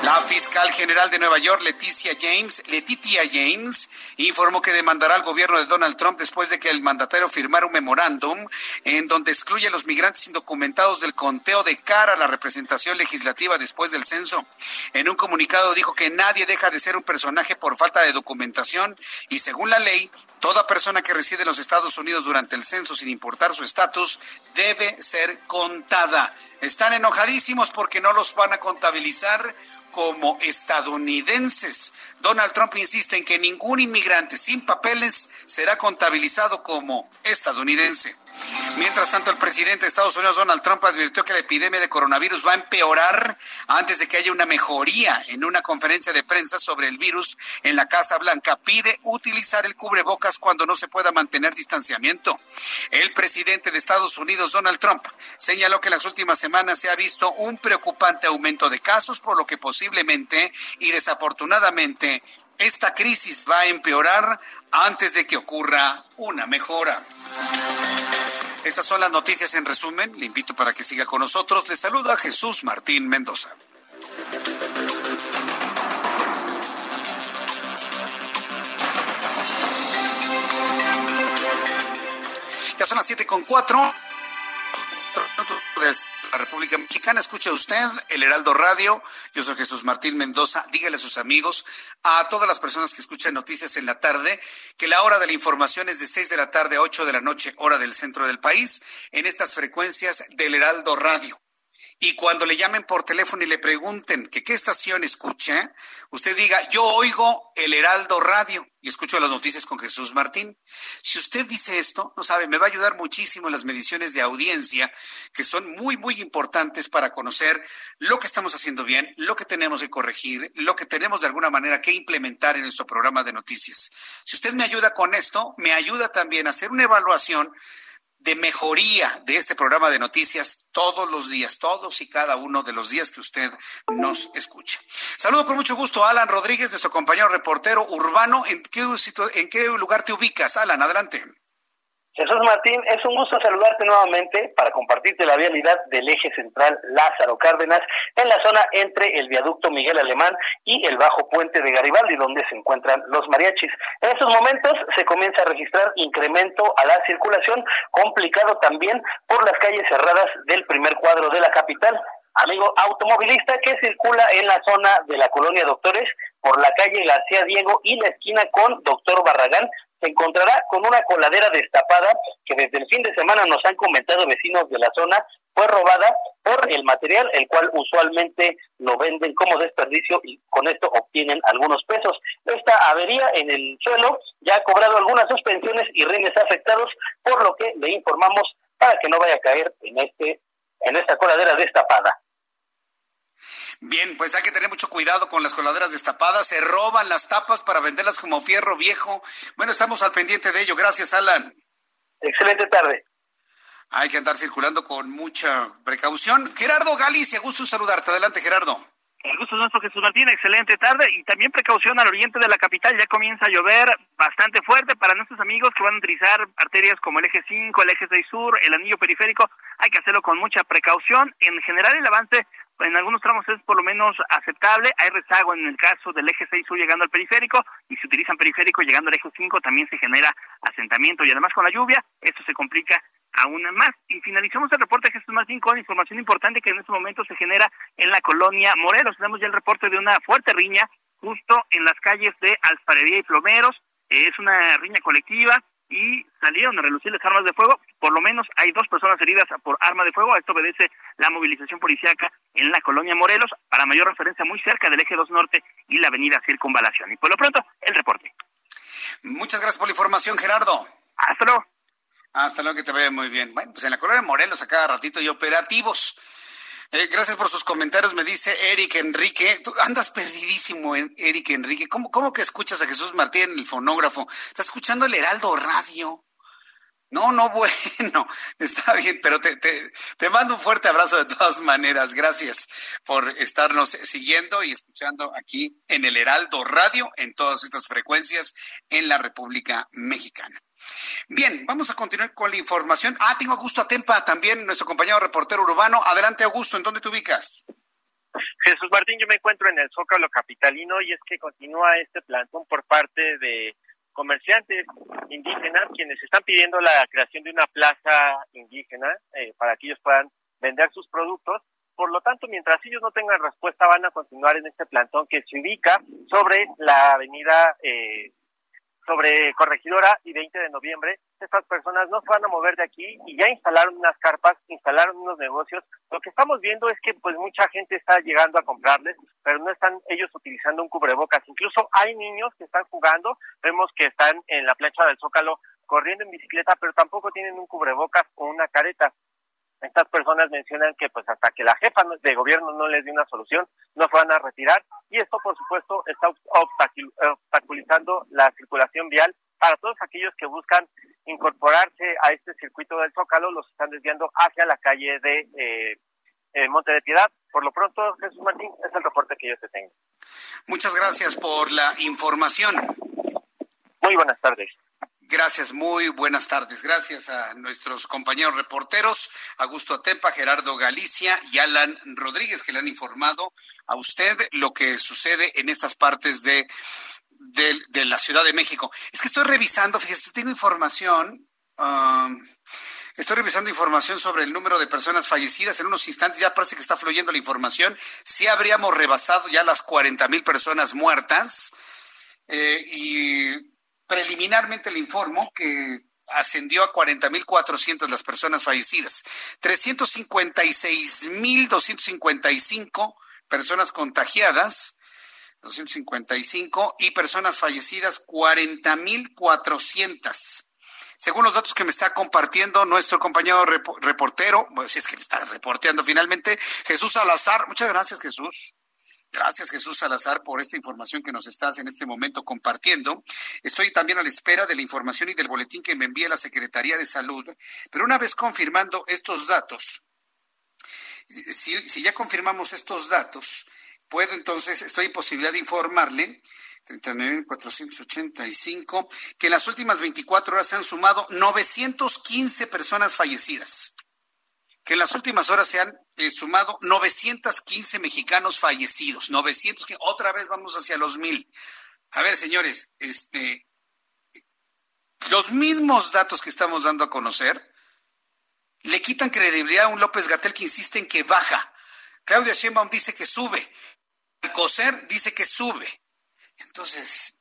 La fiscal general de Nueva York, Leticia James, Letitia James, informó que demandará al gobierno de Donald Trump después de que el mandatario firmara un memorándum en donde excluye a los migrantes indocumentados del conteo de cara a la representación legislativa después del censo. En un comunicado dijo que nadie deja de ser un personaje por falta de documentación y según la ley, toda persona que reside en los Estados Unidos durante el censo sin importar su estatus debe ser contada. Están enojadísimos porque no los van a contabilizar como estadounidenses. Donald Trump insiste en que ningún inmigrante sin papeles será contabilizado como estadounidense. Mientras tanto, el presidente de Estados Unidos, Donald Trump, advirtió que la epidemia de coronavirus va a empeorar antes de que haya una mejoría. En una conferencia de prensa sobre el virus en la Casa Blanca, pide utilizar el cubrebocas cuando no se pueda mantener distanciamiento. El presidente de Estados Unidos, Donald Trump, señaló que en las últimas semanas se ha visto un preocupante aumento de casos, por lo que posiblemente y desafortunadamente esta crisis va a empeorar antes de que ocurra una mejora. Estas son las noticias en resumen. Le invito para que siga con nosotros. Le saluda Jesús Martín Mendoza. Ya son las siete con cuatro la República Mexicana. Escucha usted el Heraldo Radio. Yo soy Jesús Martín Mendoza. Dígale a sus amigos, a todas las personas que escuchan noticias en la tarde, que la hora de la información es de 6 de la tarde a 8 de la noche, hora del centro del país, en estas frecuencias del Heraldo Radio. Y cuando le llamen por teléfono y le pregunten que qué estación escucha, usted diga, yo oigo el Heraldo Radio y escucho las noticias con Jesús Martín. Si usted dice esto, no sabe, me va a ayudar muchísimo en las mediciones de audiencia, que son muy, muy importantes para conocer lo que estamos haciendo bien, lo que tenemos que corregir, lo que tenemos de alguna manera que implementar en nuestro programa de noticias. Si usted me ayuda con esto, me ayuda también a hacer una evaluación de mejoría de este programa de noticias todos los días, todos y cada uno de los días que usted nos escucha. Saludo con mucho gusto a Alan Rodríguez, nuestro compañero reportero urbano. ¿En qué, en qué lugar te ubicas, Alan? Adelante. Jesús Martín, es un gusto saludarte nuevamente para compartirte la vialidad del eje central Lázaro Cárdenas en la zona entre el viaducto Miguel Alemán y el bajo puente de Garibaldi, donde se encuentran los mariachis. En estos momentos se comienza a registrar incremento a la circulación, complicado también por las calles cerradas del primer cuadro de la capital. Amigo automovilista que circula en la zona de la colonia Doctores por la calle García Diego y la esquina con Doctor Barragán, se encontrará con una coladera destapada que desde el fin de semana nos han comentado vecinos de la zona fue robada por el material, el cual usualmente lo venden como desperdicio y con esto obtienen algunos pesos. Esta avería en el suelo ya ha cobrado algunas suspensiones y rines afectados, por lo que le informamos para que no vaya a caer en este en esta coladera destapada. Bien, pues hay que tener mucho cuidado con las coladeras destapadas. Se roban las tapas para venderlas como fierro viejo. Bueno, estamos al pendiente de ello. Gracias, Alan. Excelente tarde. Hay que andar circulando con mucha precaución. Gerardo Galicia, gusto saludarte. Adelante, Gerardo. El gusto es nuestro, Jesús Martín. Excelente tarde. Y también precaución al oriente de la capital. Ya comienza a llover bastante fuerte para nuestros amigos que van a utilizar arterias como el eje 5, el eje 6 sur, el anillo periférico. Hay que hacerlo con mucha precaución. En general, el avance en algunos tramos es por lo menos aceptable. Hay rezago en el caso del eje 6 sur llegando al periférico y si utilizan periférico llegando al eje 5 también se genera asentamiento y además con la lluvia esto se complica aún más. Y finalizamos el reporte de Jesús Martín con información importante que en este momento se genera en la colonia Morelos. Tenemos ya el reporte de una fuerte riña justo en las calles de Alfarería y Plomeros. Es una riña colectiva y salieron a relucir las armas de fuego. Por lo menos hay dos personas heridas por arma de fuego. Esto obedece la movilización policiaca en la colonia Morelos, para mayor referencia muy cerca del eje 2 Norte y la avenida Circunvalación. Y por lo pronto, el reporte. Muchas gracias por la información, Gerardo. Hasta luego. Hasta luego, que te vaya muy bien. Bueno, pues en la colonia Morelos a cada ratito hay operativos. Eh, gracias por sus comentarios, me dice Eric Enrique. Tú andas perdidísimo, Eric Enrique. ¿Cómo, ¿Cómo que escuchas a Jesús Martín en el fonógrafo? ¿Estás escuchando el Heraldo Radio? No, no, bueno, está bien, pero te, te, te, mando un fuerte abrazo de todas maneras. Gracias por estarnos siguiendo y escuchando aquí en el Heraldo Radio, en todas estas frecuencias en la República Mexicana. Bien, vamos a continuar con la información. Ah, tengo Augusto Atempa también, nuestro compañero reportero urbano. Adelante, Augusto, ¿en dónde te ubicas? Jesús Martín, yo me encuentro en el Zócalo Capitalino y es que continúa este plantón por parte de comerciantes indígenas quienes están pidiendo la creación de una plaza indígena eh, para que ellos puedan vender sus productos. Por lo tanto, mientras ellos no tengan respuesta, van a continuar en este plantón que se ubica sobre la avenida eh, sobre Corregidora y 20 de noviembre, estas personas no se van a mover de aquí y ya instalaron unas carpas, instalaron unos negocios. Lo que estamos viendo es que pues mucha gente está llegando a comprarles, pero no están ellos utilizando un cubrebocas. Incluso hay niños que están jugando, vemos que están en la plancha del Zócalo corriendo en bicicleta, pero tampoco tienen un cubrebocas o una careta. Estas personas mencionan que pues hasta que la jefa de gobierno no les dé una solución, no se van a retirar y esto por supuesto está obstaculizando la circulación vial para todos aquellos que buscan incorporarse a este circuito del Zócalo, los están desviando hacia la calle de eh, eh, Monte de Piedad. Por lo pronto, Jesús Martín, es el reporte que yo te tengo. Muchas gracias por la información. Muy buenas tardes. Gracias, muy buenas tardes. Gracias a nuestros compañeros reporteros, Augusto Atempa, Gerardo Galicia y Alan Rodríguez, que le han informado a usted lo que sucede en estas partes de, de, la Ciudad de México. Es que estoy revisando, fíjese, tengo información. Um, estoy revisando información sobre el número de personas fallecidas. En unos instantes ya parece que está fluyendo la información. Si habríamos rebasado ya las 40 mil personas muertas. Eh, y Preliminarmente le informo que ascendió a 40.400 las personas fallecidas, 356.255 personas contagiadas, 255 y personas fallecidas 40.400. Según los datos que me está compartiendo nuestro compañero reportero, si es que me está reporteando finalmente, Jesús Salazar. Muchas gracias, Jesús. Gracias Jesús Salazar por esta información que nos estás en este momento compartiendo. Estoy también a la espera de la información y del boletín que me envía la Secretaría de Salud, pero una vez confirmando estos datos, si, ya confirmamos estos datos, puedo entonces, estoy en posibilidad de informarle 39.485, que en las últimas 24 horas se han sumado 915 personas fallecidas que en las últimas horas se han eh, sumado 915 mexicanos fallecidos, 900, que otra vez vamos hacia los mil. A ver, señores, este, los mismos datos que estamos dando a conocer le quitan credibilidad a un López Gatel que insiste en que baja. Claudia Sheinbaum dice que sube. El COSER dice que sube. Entonces,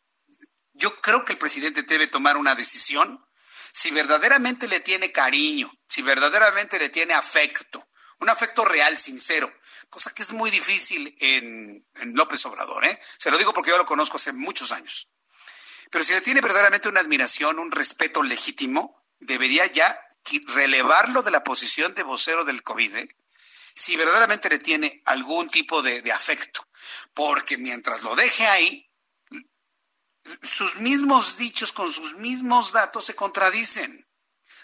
yo creo que el presidente debe tomar una decisión si verdaderamente le tiene cariño, si verdaderamente le tiene afecto, un afecto real, sincero, cosa que es muy difícil en, López Obrador, ¿eh? Se lo digo porque yo lo conozco hace muchos años. Pero si le tiene verdaderamente una admiración, un respeto legítimo, debería ya relevarlo de la posición de vocero del COVID, ¿eh? si verdaderamente le tiene algún tipo de, de afecto, porque mientras lo deje ahí, sus mismos dichos con sus mismos datos se contradicen.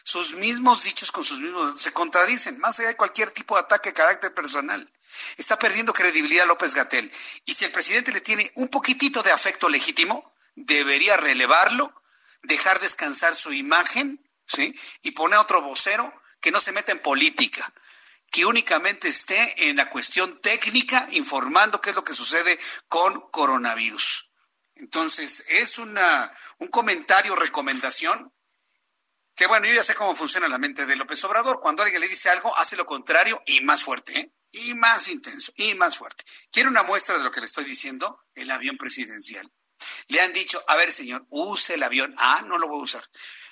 Sus mismos dichos con sus mismos se contradicen, más allá de cualquier tipo de ataque de carácter personal. Está perdiendo credibilidad López Gatel. Y si el presidente le tiene un poquitito de afecto legítimo, debería relevarlo, dejar descansar su imagen, ¿sí? Y poner otro vocero que no se meta en política, que únicamente esté en la cuestión técnica informando qué es lo que sucede con coronavirus. Entonces, es una, un comentario, recomendación, que bueno, yo ya sé cómo funciona la mente de López Obrador. Cuando alguien le dice algo, hace lo contrario y más fuerte, ¿eh? y más intenso, y más fuerte. ¿Quiere una muestra de lo que le estoy diciendo? El avión presidencial. Le han dicho, a ver, señor, use el avión. Ah, no lo voy a usar.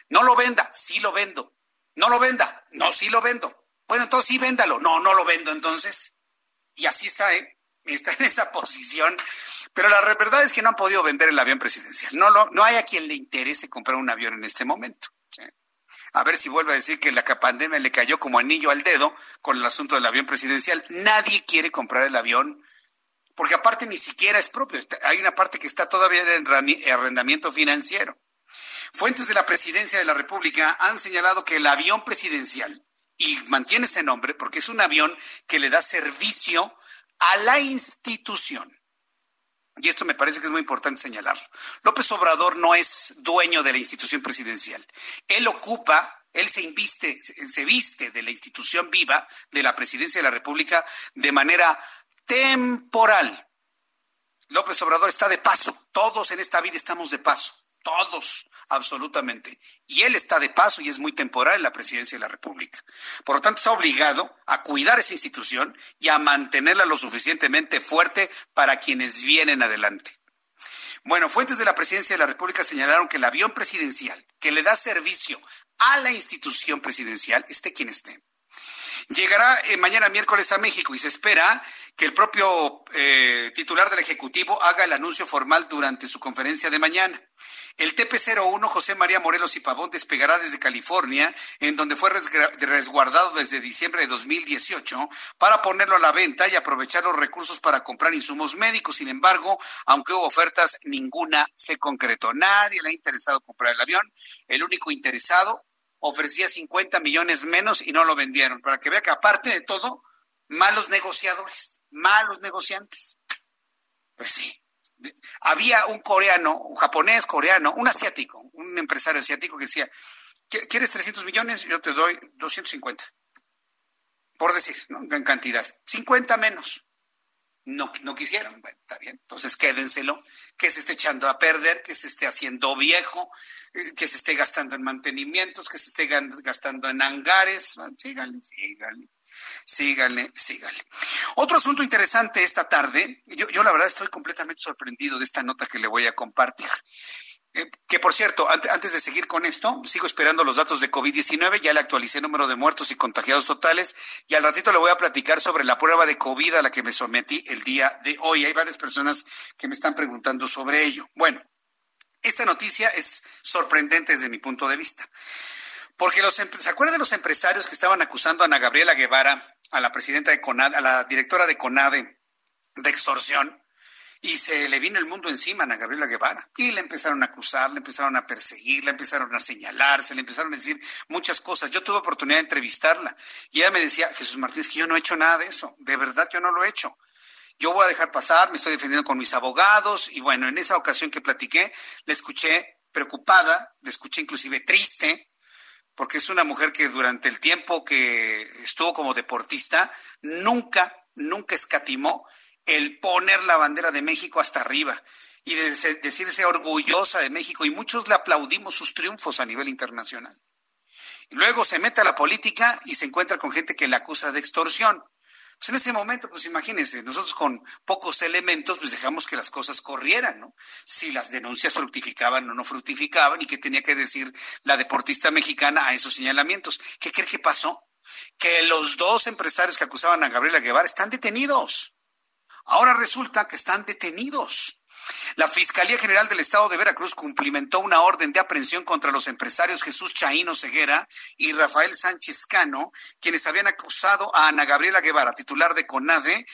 No lo venda, sí lo vendo. No lo venda, no, sí lo vendo. Bueno, entonces sí véndalo. No, no lo vendo entonces. Y así está, ¿eh? Está en esa posición pero la verdad es que no han podido vender el avión presidencial. No, no, no hay a quien le interese comprar un avión en este momento. A ver si vuelve a decir que la pandemia le cayó como anillo al dedo con el asunto del avión presidencial. Nadie quiere comprar el avión porque aparte ni siquiera es propio. Hay una parte que está todavía en arrendamiento financiero. Fuentes de la presidencia de la República han señalado que el avión presidencial, y mantiene ese nombre porque es un avión que le da servicio a la institución y esto me parece que es muy importante señalarlo. López Obrador no es dueño de la institución presidencial. Él ocupa, él se inviste, se viste de la institución viva de la presidencia de la República de manera temporal. López Obrador está de paso. Todos en esta vida estamos de paso. Todos, absolutamente. Y él está de paso y es muy temporal en la presidencia de la República. Por lo tanto, está obligado a cuidar esa institución y a mantenerla lo suficientemente fuerte para quienes vienen adelante. Bueno, fuentes de la presidencia de la República señalaron que el avión presidencial que le da servicio a la institución presidencial, esté quien esté, llegará eh, mañana miércoles a México y se espera que el propio eh, titular del Ejecutivo haga el anuncio formal durante su conferencia de mañana. El TP-01 José María Morelos y Pavón despegará desde California, en donde fue resguardado desde diciembre de 2018, para ponerlo a la venta y aprovechar los recursos para comprar insumos médicos. Sin embargo, aunque hubo ofertas, ninguna se concretó. Nadie le ha interesado comprar el avión. El único interesado ofrecía 50 millones menos y no lo vendieron. Para que vea que aparte de todo, malos negociadores, malos negociantes. Pues sí, había un coreano, un japonés, coreano, un asiático, un empresario asiático que decía, ¿quieres 300 millones? Yo te doy 250. Por decir. En cantidad. 50 menos. No, no quisieron. Bueno, está bien. Entonces quédenselo. Que se esté echando a perder, que se esté haciendo viejo, eh, que se esté gastando en mantenimientos, que se esté gastando en hangares. Síganle, síganle. Síganle, síganle. Otro asunto interesante esta tarde, yo, yo la verdad estoy completamente sorprendido de esta nota que le voy a compartir. Eh, que por cierto, antes de seguir con esto, sigo esperando los datos de COVID-19, ya le actualicé el número de muertos y contagiados totales y al ratito le voy a platicar sobre la prueba de COVID a la que me sometí el día de hoy. Hay varias personas que me están preguntando sobre ello. Bueno, esta noticia es sorprendente desde mi punto de vista. Porque los, ¿se acuerdan de los empresarios que estaban acusando a Ana Gabriela Guevara, a la presidenta de CONADE, a la directora de CONADE, de extorsión? Y se le vino el mundo encima a Gabriela Guevara. Y le empezaron a acusar, le empezaron a perseguir, le empezaron a señalar, se le empezaron a decir muchas cosas. Yo tuve oportunidad de entrevistarla y ella me decía, Jesús Martínez, que yo no he hecho nada de eso. De verdad, yo no lo he hecho. Yo voy a dejar pasar, me estoy defendiendo con mis abogados y bueno, en esa ocasión que platiqué, le escuché preocupada, le escuché inclusive triste, porque es una mujer que durante el tiempo que estuvo como deportista, nunca, nunca escatimó el poner la bandera de México hasta arriba y de decirse orgullosa de México y muchos le aplaudimos sus triunfos a nivel internacional. Y luego se mete a la política y se encuentra con gente que le acusa de extorsión. Pues en ese momento, pues imagínense, nosotros con pocos elementos, pues dejamos que las cosas corrieran, ¿no? Si las denuncias fructificaban o no fructificaban y qué tenía que decir la deportista mexicana a esos señalamientos. ¿Qué cree que pasó? Que los dos empresarios que acusaban a Gabriela Guevara están detenidos. Ahora resulta que están detenidos. La Fiscalía General del Estado de Veracruz cumplimentó una orden de aprehensión contra los empresarios Jesús Chaíno Ceguera y Rafael Sánchez Cano, quienes habían acusado a Ana Gabriela Guevara, titular de CONADE,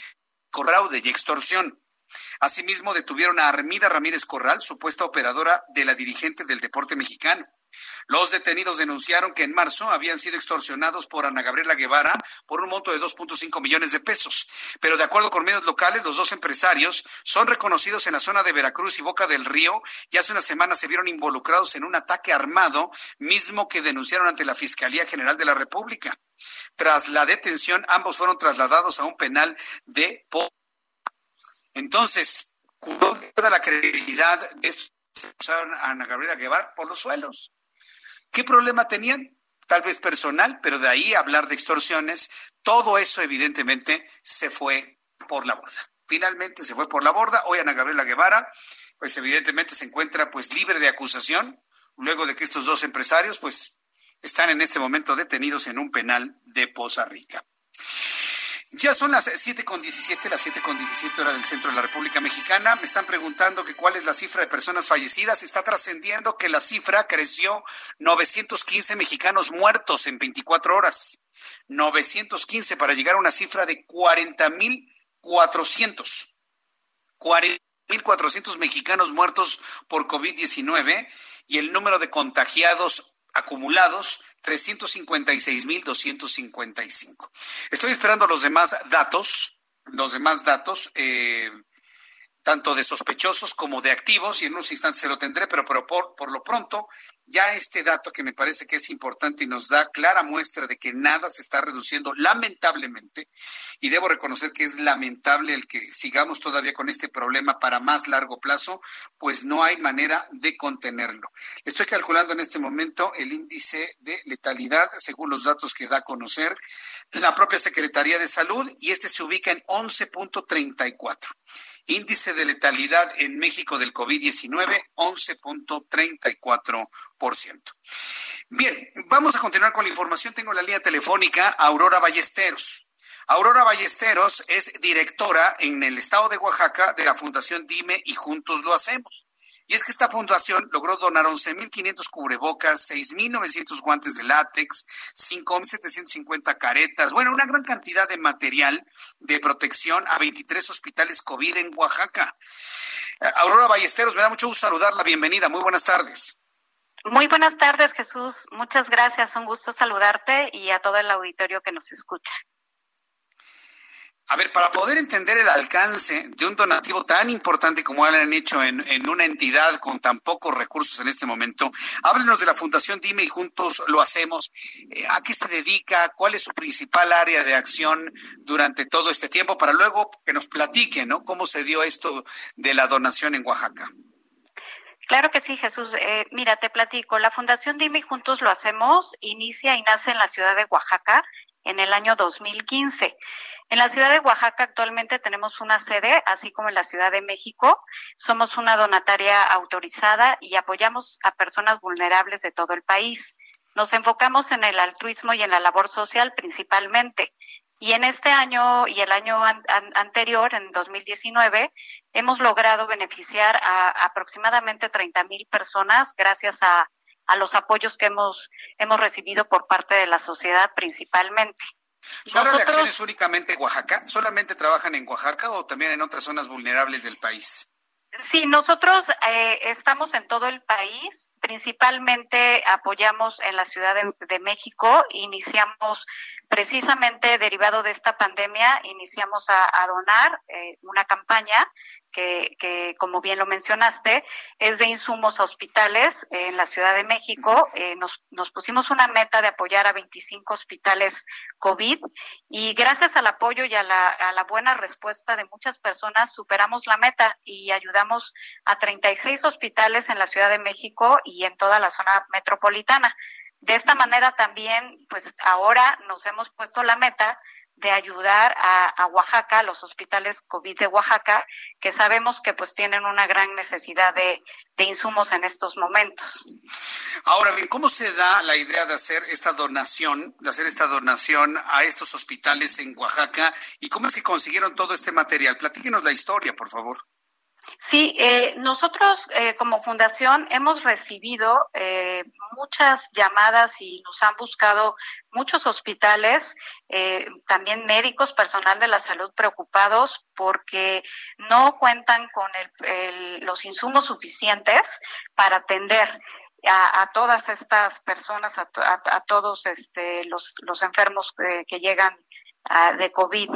corraude y extorsión. Asimismo, detuvieron a Armida Ramírez Corral, supuesta operadora de la dirigente del deporte mexicano. Los detenidos denunciaron que en marzo habían sido extorsionados por Ana Gabriela Guevara por un monto de 2.5 millones de pesos. Pero de acuerdo con medios locales, los dos empresarios son reconocidos en la zona de Veracruz y Boca del Río y hace una semana se vieron involucrados en un ataque armado, mismo que denunciaron ante la Fiscalía General de la República. Tras la detención, ambos fueron trasladados a un penal de... Entonces, toda la credibilidad de estos Ana Gabriela Guevara por los suelos. ¿Qué problema tenían? Tal vez personal, pero de ahí hablar de extorsiones, todo eso evidentemente se fue por la borda. Finalmente se fue por la borda. Hoy Ana Gabriela Guevara, pues evidentemente se encuentra pues libre de acusación, luego de que estos dos empresarios pues están en este momento detenidos en un penal de Poza Rica. Ya son las siete con diecisiete, las siete con diecisiete hora del centro de la República Mexicana. Me están preguntando que cuál es la cifra de personas fallecidas. Está trascendiendo que la cifra creció 915 mexicanos muertos en 24 horas. 915 para llegar a una cifra de 40 mil 400. 40 mil 400 mexicanos muertos por COVID-19 y el número de contagiados acumulados 356.255. Estoy esperando los demás datos, los demás datos, eh, tanto de sospechosos como de activos, y en unos instantes se lo tendré, pero, pero por, por lo pronto ya este dato que me parece que es importante y nos da clara muestra de que nada se está reduciendo lamentablemente y debo reconocer que es lamentable el que sigamos todavía con este problema para más largo plazo, pues no hay manera de contenerlo. Estoy calculando en este momento el índice de letalidad según los datos que da a conocer la propia Secretaría de Salud y este se ubica en 11.34. Índice de letalidad en México del COVID-19, 11.34%. Bien, vamos a continuar con la información. Tengo la línea telefónica Aurora Ballesteros. Aurora Ballesteros es directora en el estado de Oaxaca de la Fundación Dime y Juntos lo Hacemos. Y es que esta fundación logró donar 11.500 cubrebocas, 6.900 guantes de látex, 5.750 caretas, bueno, una gran cantidad de material de protección a 23 hospitales COVID en Oaxaca. Aurora Ballesteros, me da mucho gusto saludarla. Bienvenida, muy buenas tardes. Muy buenas tardes, Jesús. Muchas gracias. Un gusto saludarte y a todo el auditorio que nos escucha. A ver, para poder entender el alcance de un donativo tan importante como lo han hecho en, una entidad con tan pocos recursos en este momento, háblenos de la Fundación Dime y juntos lo hacemos. Eh, ¿A qué se dedica? ¿Cuál es su principal área de acción durante todo este tiempo? Para luego que nos platique, ¿no? ¿Cómo se dio esto de la donación en Oaxaca? Claro que sí, Jesús. Eh, mira, te platico. La Fundación Dime y Juntos lo hacemos inicia y nace en la ciudad de Oaxaca en el año 2015. En la ciudad de Oaxaca actualmente tenemos una sede, así como en la Ciudad de México. Somos una donataria autorizada y apoyamos a personas vulnerables de todo el país. Nos enfocamos en el altruismo y en la labor social principalmente. Y en este año y el año anterior, en 2019, hemos logrado beneficiar a aproximadamente 30 mil personas gracias a, a los apoyos que hemos, hemos recibido por parte de la sociedad principalmente. ¿Su área de acción es únicamente Oaxaca? ¿Solamente trabajan en Oaxaca o también en otras zonas vulnerables del país? Sí, nosotros eh, estamos en todo el país, principalmente apoyamos en la Ciudad de, México, iniciamos precisamente derivado de esta pandemia, iniciamos a, donar eh, una campaña que, que, como bien lo mencionaste, es de insumos a hospitales en la Ciudad de México. Eh, nos, nos pusimos una meta de apoyar a 25 hospitales COVID y gracias al apoyo y a la, a la buena respuesta de muchas personas superamos la meta y ayudamos a 36 hospitales en la Ciudad de México y en toda la zona metropolitana. De esta manera también, pues ahora nos hemos puesto la meta de ayudar a, Oaxaca, a los hospitales COVID de Oaxaca, que sabemos que pues tienen una gran necesidad de, de insumos en estos momentos. Ahora bien, ¿cómo se da la idea de hacer esta donación, de hacer esta donación a estos hospitales en Oaxaca y cómo es que consiguieron todo este material? Platíquenos la historia, por favor. Sí, eh, nosotros eh, como fundación hemos recibido eh, muchas llamadas y nos han buscado muchos hospitales, también médicos, personal de la salud preocupados porque no cuentan con los insumos suficientes para atender. A, todas estas personas, a, todos este, los, los enfermos que llegan de COVID.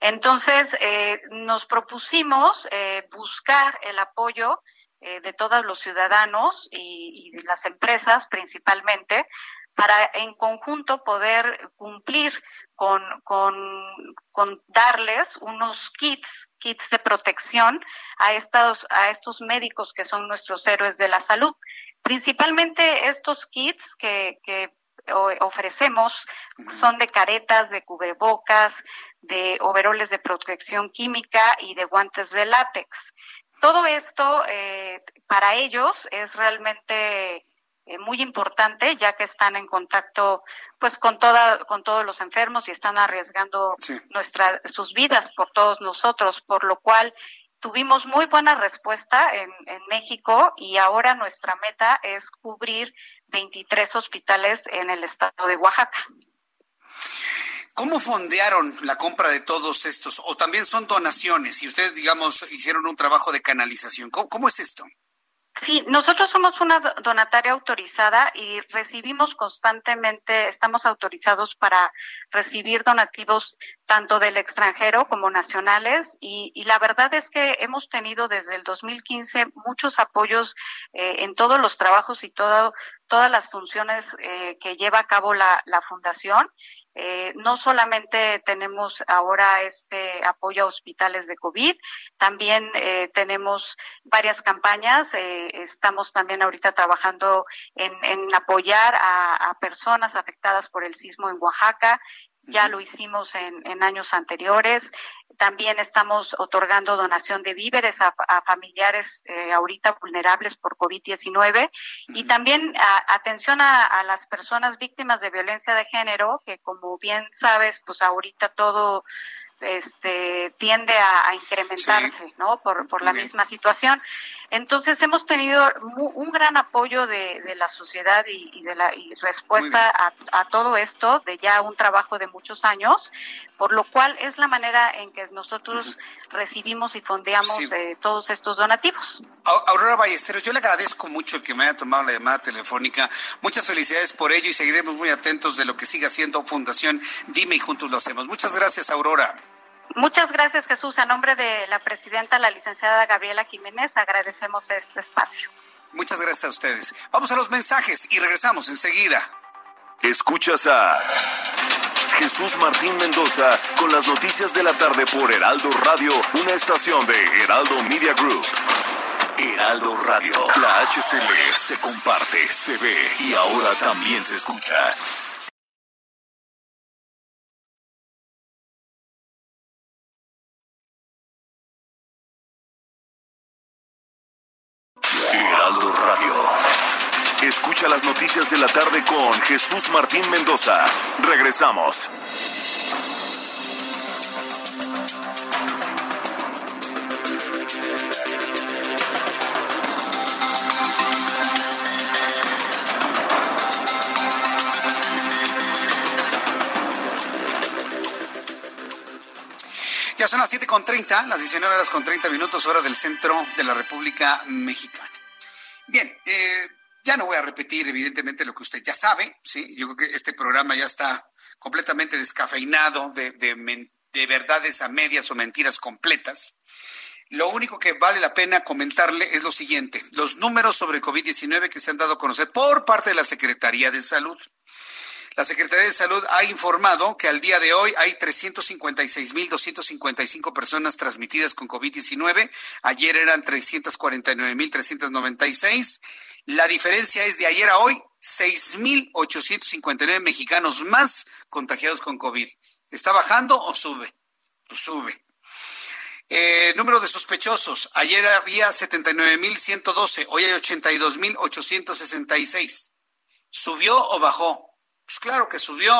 Entonces, eh, nos propusimos eh, buscar el apoyo eh, de todos los ciudadanos y, de las empresas principalmente para en conjunto poder cumplir con, con, darles unos kits, kits de protección a estos, a estos médicos que son nuestros héroes de la salud. Principalmente estos kits que ofrecemos son de caretas, de cubrebocas, de overoles de protección química y de guantes de látex. Todo esto eh, para ellos es realmente eh, muy importante ya que están en contacto pues con toda con todos los enfermos y están arriesgando sus vidas por todos nosotros por lo cual tuvimos muy buena respuesta en, México y ahora nuestra meta es cubrir 23 hospitales en el estado de Oaxaca. ¿Cómo fondearon la compra de todos estos? ¿O también son donaciones y ustedes, digamos, hicieron un trabajo de canalización? cómo es esto? Sí, nosotros somos una donataria autorizada y recibimos constantemente, estamos autorizados para recibir donativos tanto del extranjero como nacionales y, la verdad es que hemos tenido desde el 2015 muchos apoyos eh, en todos los trabajos y todo, todas las funciones eh, que lleva a cabo la, la fundación eh, no solamente tenemos ahora este apoyo a hospitales de COVID, también eh, tenemos varias campañas. Eh, estamos también ahorita trabajando en, apoyar a, personas afectadas por el sismo en Oaxaca. Ya lo hicimos en años anteriores. También estamos otorgando donación de víveres a, familiares eh, ahorita vulnerables por COVID-19 y también atención a, las personas víctimas de violencia de género, que como bien sabes, pues ahorita todo este, tiende a, incrementarse, ¿no? Por, por la misma situación. Entonces hemos tenido un gran apoyo de, de la sociedad y, de la respuesta a, todo esto, de ya un trabajo de muchos años, por lo cual es la manera en que nosotros recibimos y fondeamos eh, todos estos donativos. Aurora Ballesteros, yo le agradezco mucho que me haya tomado la llamada telefónica. Muchas felicidades por ello y seguiremos muy atentos de lo que siga haciendo Fundación Dime y juntos lo hacemos. Muchas gracias, Aurora. Muchas gracias, Jesús. A nombre de la presidenta, la licenciada Gabriela Jiménez, agradecemos este espacio. Muchas gracias a ustedes. Vamos a los mensajes y regresamos enseguida. Escuchas a Jesús Martín Mendoza con las noticias de la tarde por Heraldo Radio, una estación de Heraldo Media Group. Heraldo Radio, la HCL se comparte, se ve y ahora también se escucha. Heraldo Radio. Escucha las noticias de la tarde con Jesús Martín Mendoza. Regresamos. Ya son las 7 con 30, las 19 horas con 30 minutos, hora del centro de la República Mexicana. Eh, ya no voy a repetir evidentemente lo que usted ya sabe, ¿sí? Yo creo que este programa ya está completamente descafeinado de, de verdades a medias o mentiras completas. Lo único que vale la pena comentarle es lo siguiente, los números sobre COVID-19 que se han dado a conocer por parte de la Secretaría de Salud. La Secretaría de Salud ha informado que al día de hoy hay 356.255 personas transmitidas con COVID-19. Ayer eran 349.396. La diferencia es de ayer a hoy 6.859 mexicanos más contagiados con COVID. ¿Está bajando o sube? Pues sube. Eh, número de sospechosos. Ayer había 79.112, hoy hay 82.866. ¿Subió o bajó? Pues claro que subió.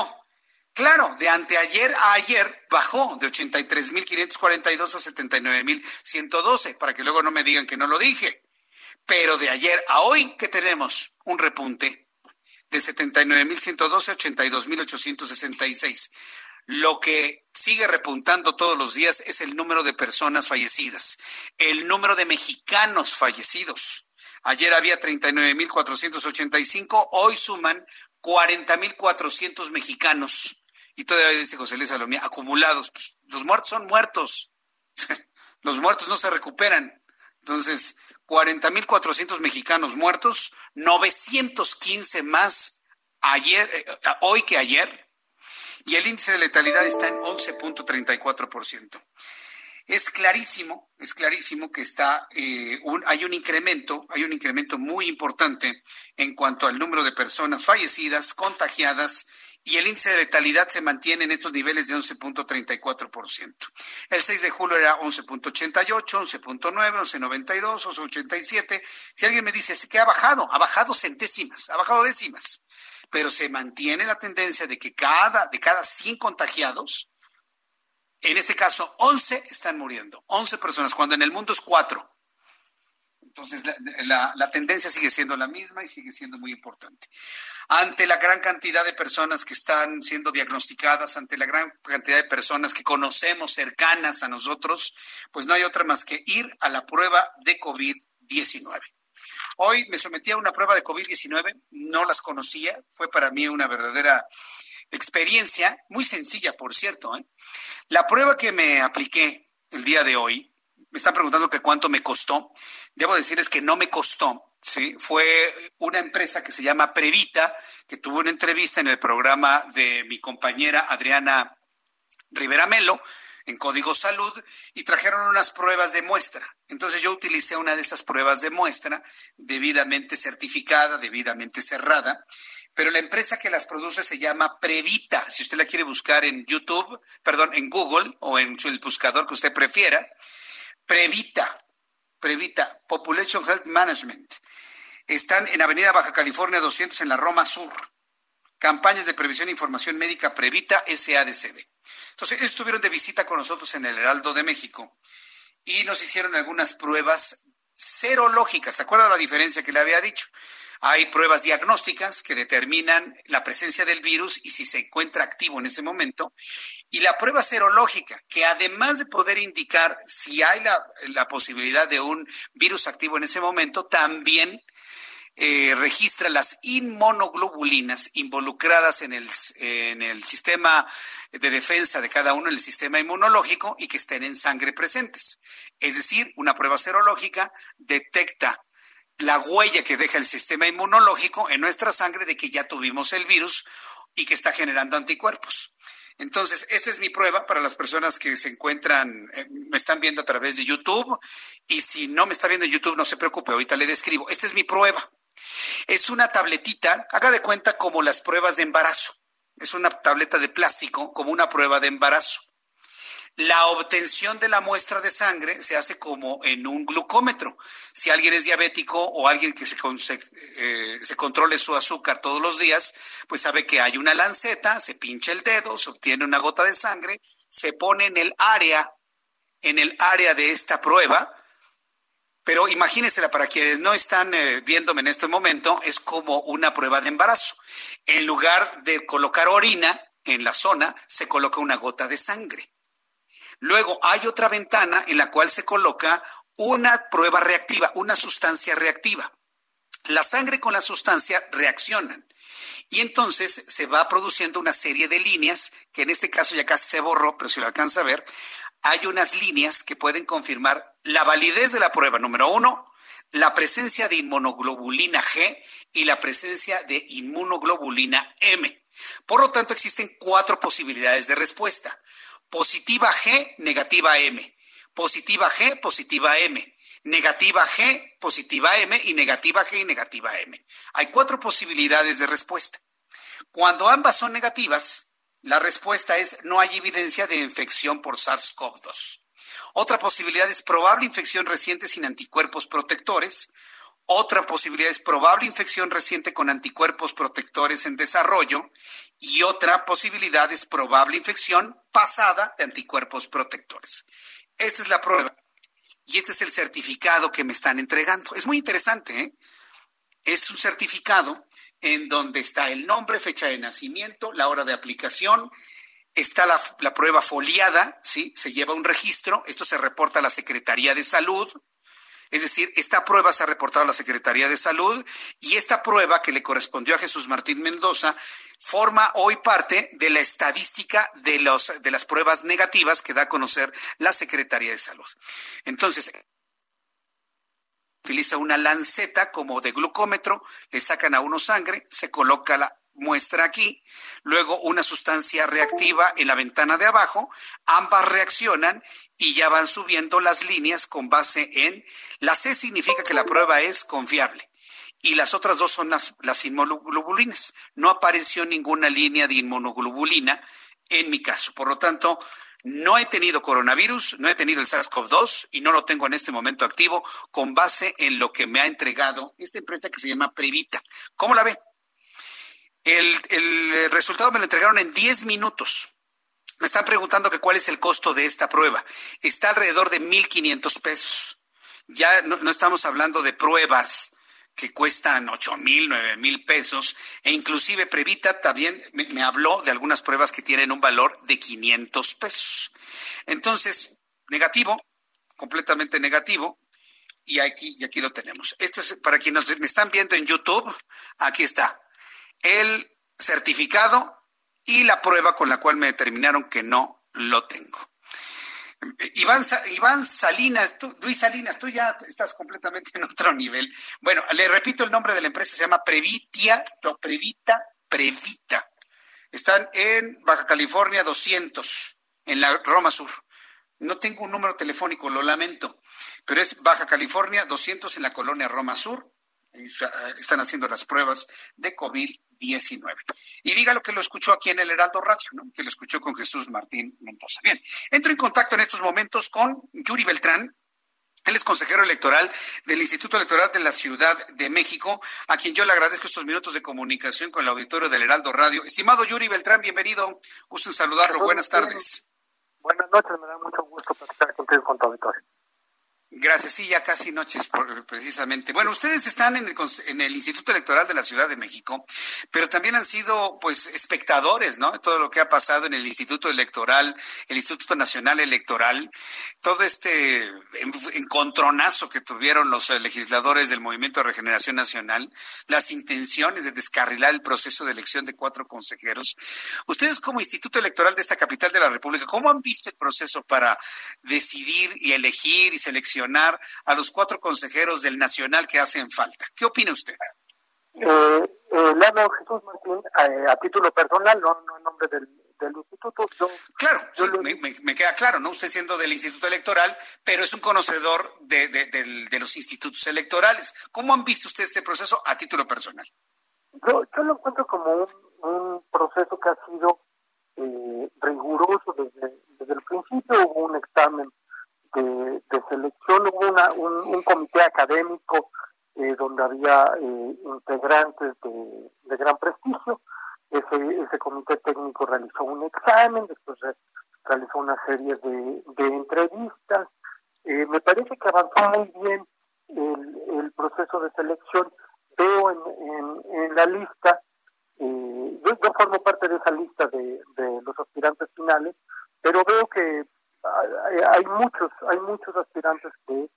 Claro, de anteayer a ayer bajó de 83.542 a 79.112, para que luego no me digan que no lo dije. Pero de ayer a hoy, ¿qué tenemos? Un repunte de 79.112 a 82.866. Lo que sigue repuntando todos los días es el número de personas fallecidas, el número de mexicanos fallecidos. Ayer había 39.485, hoy suman 40.400 mexicanos. Y todavía dice José Luis Salomía, acumulados. Pues, los muertos son muertos. los muertos no se recuperan. Entonces, 40.400 mexicanos muertos, 915 más ayer, eh, hoy que ayer, y el índice de letalidad está en 11.34%. Es clarísimo, es clarísimo que está, eh, hay un incremento, hay un incremento muy importante en cuanto al número de personas fallecidas, contagiadas y el índice de letalidad se mantiene en estos niveles de 11.34%. El 6 de julio era 11.88, 11.9, 11.92, 11.87. Si alguien me dice que ha bajado, ha bajado centésimas, ha bajado décimas, pero se mantiene la tendencia de que cada, de cada 100 contagiados, en este caso 11 están muriendo, 11 personas, cuando en el mundo es 4. Entonces, la, la, tendencia sigue siendo la misma y sigue siendo muy importante ante la gran cantidad de personas que están siendo diagnosticadas, ante la gran cantidad de personas que conocemos cercanas a nosotros, pues no hay otra más que ir a la prueba de COVID-19. Hoy me sometí a una prueba de COVID-19, no las conocía, fue para mí una verdadera experiencia, muy sencilla, por cierto. ¿eh? La prueba que me apliqué el día de hoy, me están preguntando que cuánto me costó, debo decirles que no me costó, Sí, fue una empresa que se llama Previta, que tuvo una entrevista en el programa de mi compañera Adriana Rivera Melo en Código Salud y trajeron unas pruebas de muestra. Entonces yo utilicé una de esas pruebas de muestra debidamente certificada, debidamente cerrada, pero la empresa que las produce se llama Previta. Si usted la quiere buscar en YouTube, perdón, en Google o en el buscador que usted prefiera, Previta, Previta, Population Health Management. Están en Avenida Baja California 200 en la Roma Sur. Campañas de previsión e información médica Previta SADCB. Entonces, estuvieron de visita con nosotros en el Heraldo de México y nos hicieron algunas pruebas serológicas. ¿Se acuerda la diferencia que le había dicho? Hay pruebas diagnósticas que determinan la presencia del virus y si se encuentra activo en ese momento. Y la prueba serológica, que además de poder indicar si hay la, posibilidad de un virus activo en ese momento, también eh, registra las inmunoglobulinas involucradas en el, en el sistema de defensa de cada uno, en el sistema inmunológico, y que estén en sangre presentes. Es decir, una prueba serológica detecta la huella que deja el sistema inmunológico en nuestra sangre de que ya tuvimos el virus y que está generando anticuerpos. Entonces, esta es mi prueba para las personas que se encuentran, eh, me están viendo a través de YouTube. Y si no me está viendo en YouTube, no se preocupe, ahorita le describo. Esta es mi prueba. Es una tabletita, haga de cuenta como las pruebas de embarazo. Es una tableta de plástico como una prueba de embarazo. La obtención de la muestra de sangre se hace como en un glucómetro. Si alguien es diabético o alguien que se, eh, se, controle su azúcar todos los días, pues sabe que hay una lanceta, se pincha el dedo, se obtiene una gota de sangre, se pone en el área, en el área de esta prueba. Pero imagínensela para quienes no están eh, viéndome en este momento, es como una prueba de embarazo. En lugar de colocar orina en la zona, se coloca una gota de sangre. Luego hay otra ventana en la cual se coloca una prueba reactiva, una sustancia reactiva. La sangre con la sustancia reaccionan. Y entonces se va produciendo una serie de líneas, que en este caso ya casi se borró, pero si lo alcanza a ver, hay unas líneas que pueden confirmar la validez de la prueba. Número uno, la presencia de inmunoglobulina G y la presencia de inmunoglobulina M. Por lo tanto, existen cuatro posibilidades de respuesta. Positiva G, negativa M. Positiva G, positiva M. Negativa G, positiva M y negativa G y negativa M. Hay cuatro posibilidades de respuesta. Cuando ambas son negativas, la respuesta es no hay evidencia de infección por SARS-CoV-2. Otra posibilidad es probable infección reciente sin anticuerpos protectores. Otra posibilidad es probable infección reciente con anticuerpos protectores en desarrollo. Y otra posibilidad es probable infección pasada de anticuerpos protectores. Esta es la prueba y este es el certificado que me están entregando. Es muy interesante, ¿eh? Es un certificado en donde está el nombre, fecha de nacimiento, la hora de aplicación, está la, la, prueba foliada, ¿sí? Se lleva un registro, esto se reporta a la Secretaría de Salud, es decir, esta prueba se ha reportado a la Secretaría de Salud y esta prueba que le correspondió a Jesús Martín Mendoza forma hoy parte de la estadística de, los, de las pruebas negativas que da a conocer la Secretaría de Salud. Entonces, utiliza una lanceta como de glucómetro, le sacan a uno sangre, se coloca la muestra aquí, luego una sustancia reactiva en la ventana de abajo, ambas reaccionan y ya van subiendo las líneas con base en la C significa que la prueba es confiable y las otras dos son las, las inmunoglobulinas. No apareció ninguna línea de inmunoglobulina en mi caso. Por lo tanto, no he tenido coronavirus, no he tenido el SARS-CoV-2 y no lo tengo en este momento activo con base en lo que me ha entregado esta empresa que se llama Previta. ¿Cómo la ve? El, el resultado me lo entregaron en 10 minutos. Me están preguntando que cuál es el costo de esta prueba. Está alrededor de 1.500 pesos. Ya no, no estamos hablando de pruebas que cuestan ocho mil, nueve mil pesos, e inclusive Previta también me, habló de algunas pruebas que tienen un valor de 500 pesos. Entonces, negativo, completamente negativo, y aquí, y aquí lo tenemos. Esto es para quienes me están viendo en YouTube, aquí está. El certificado y la prueba con la cual me determinaron que no lo tengo. Iván, Salinas, tú, Luis Salinas, tú ya estás completamente en otro nivel. Bueno, le repito el nombre de la empresa, se llama Previtia, Previta, Previta. Están en Baja California 200, en la Roma Sur. No tengo un número telefónico, lo lamento, pero es Baja California 200 en la colonia Roma Sur. Están haciendo las pruebas de COVID 19. Y diga lo que lo escuchó aquí en el Heraldo Radio, ¿no? que lo escuchó con Jesús Martín Mendoza. Bien, entro en contacto en estos momentos con Yuri Beltrán, él es consejero electoral del Instituto Electoral de la Ciudad de México, a quien yo le agradezco estos minutos de comunicación con el auditorio del Heraldo Radio. Estimado Yuri Beltrán, bienvenido. Gusto en saludarlo. Buenas tardes. Buenas noches, me da mucho gusto estar contigo con tu auditorio. Gracias, sí, ya casi noches precisamente. Bueno, ustedes están en el, en el, Instituto Electoral de la Ciudad de México, pero también han sido pues espectadores, ¿no? Todo lo que ha pasado en el Instituto Electoral, el Instituto Nacional Electoral, todo este encontronazo que tuvieron los legisladores del Movimiento de Regeneración Nacional, las intenciones de descarrilar el proceso de elección de cuatro consejeros. Ustedes como Instituto Electoral de esta capital de la República, ¿cómo han visto el proceso para decidir y elegir y seleccionar a los cuatro consejeros del Nacional que hacen falta. ¿Qué opina usted? Eh, eh, Jesús Martín, eh, a título personal, no, en nombre del, instituto. claro, me, queda claro, ¿no? Usted siendo del instituto electoral, pero es un conocedor de, los institutos electorales. ¿Cómo han visto usted este proceso a título personal? Yo, yo lo encuentro como un, un proceso que ha sido eh, riguroso desde, desde el principio. Hubo un examen de, selección hubo una, un, comité académico eh, donde había eh, integrantes de, gran prestigio. Ese, ese comité técnico realizó un examen, después realizó una serie de, entrevistas. Eh, me parece que avanzó muy bien el, proceso de selección. Veo en, en, la lista, yo, yo, formo parte de esa lista de, de los aspirantes finales, pero veo que hay, muchos, hay muchos aspirantes que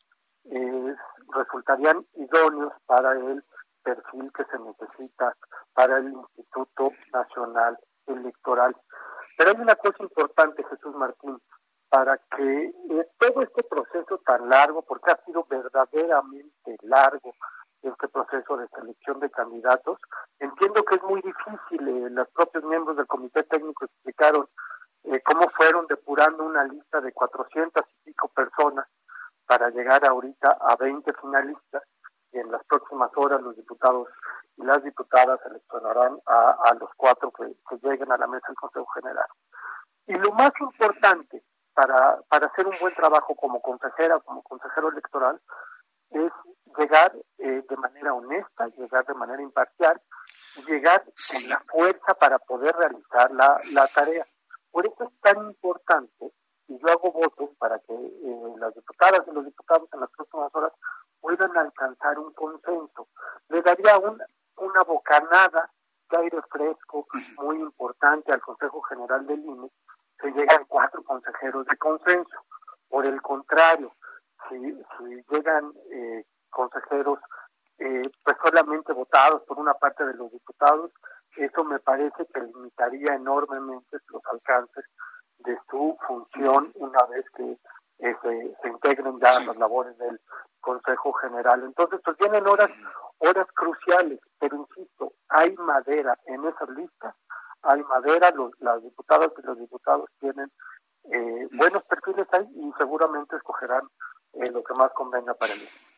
eh, resultarían idóneos para el perfil que se necesita para el Instituto Nacional Electoral. Pero hay una cosa importante, Jesús Martín, para que eh, todo este proceso tan largo, porque ha sido verdaderamente largo este proceso de selección de candidatos, entiendo que es muy difícil, eh, los propios miembros del comité técnico explicaron eh, cómo fueron depurando una lista de 400 y pico personas para llegar ahorita a 20 finalistas y en las próximas horas los diputados y las diputadas seleccionarán a, los cuatro que, lleguen a la mesa del Consejo General. Y lo más importante para, para hacer un buen trabajo como consejera, como consejero electoral, es llegar eh, de manera honesta, llegar de manera imparcial llegar con la fuerza para poder realizar la, la tarea. Por eso es tan importante, y yo hago votos para que eh, las diputadas y los diputados en las próximas horas puedan alcanzar un consenso. Le daría una bocanada de aire fresco muy importante al Consejo General del INE, se llegan cuatro consejeros de consenso. Por el contrario, si, si llegan eh, consejeros eh, pues solamente votados por una parte de los diputados, eso me parece que limitaría enormemente los alcances de su función una vez que eh, se, integren ya las labores del Consejo General. Entonces, pues vienen horas, horas cruciales, pero insisto, hay madera en esas listas, hay madera, los, las diputadas y los diputados tienen eh, buenos perfiles ahí y seguramente escogerán eh, lo que más convenga para ellos.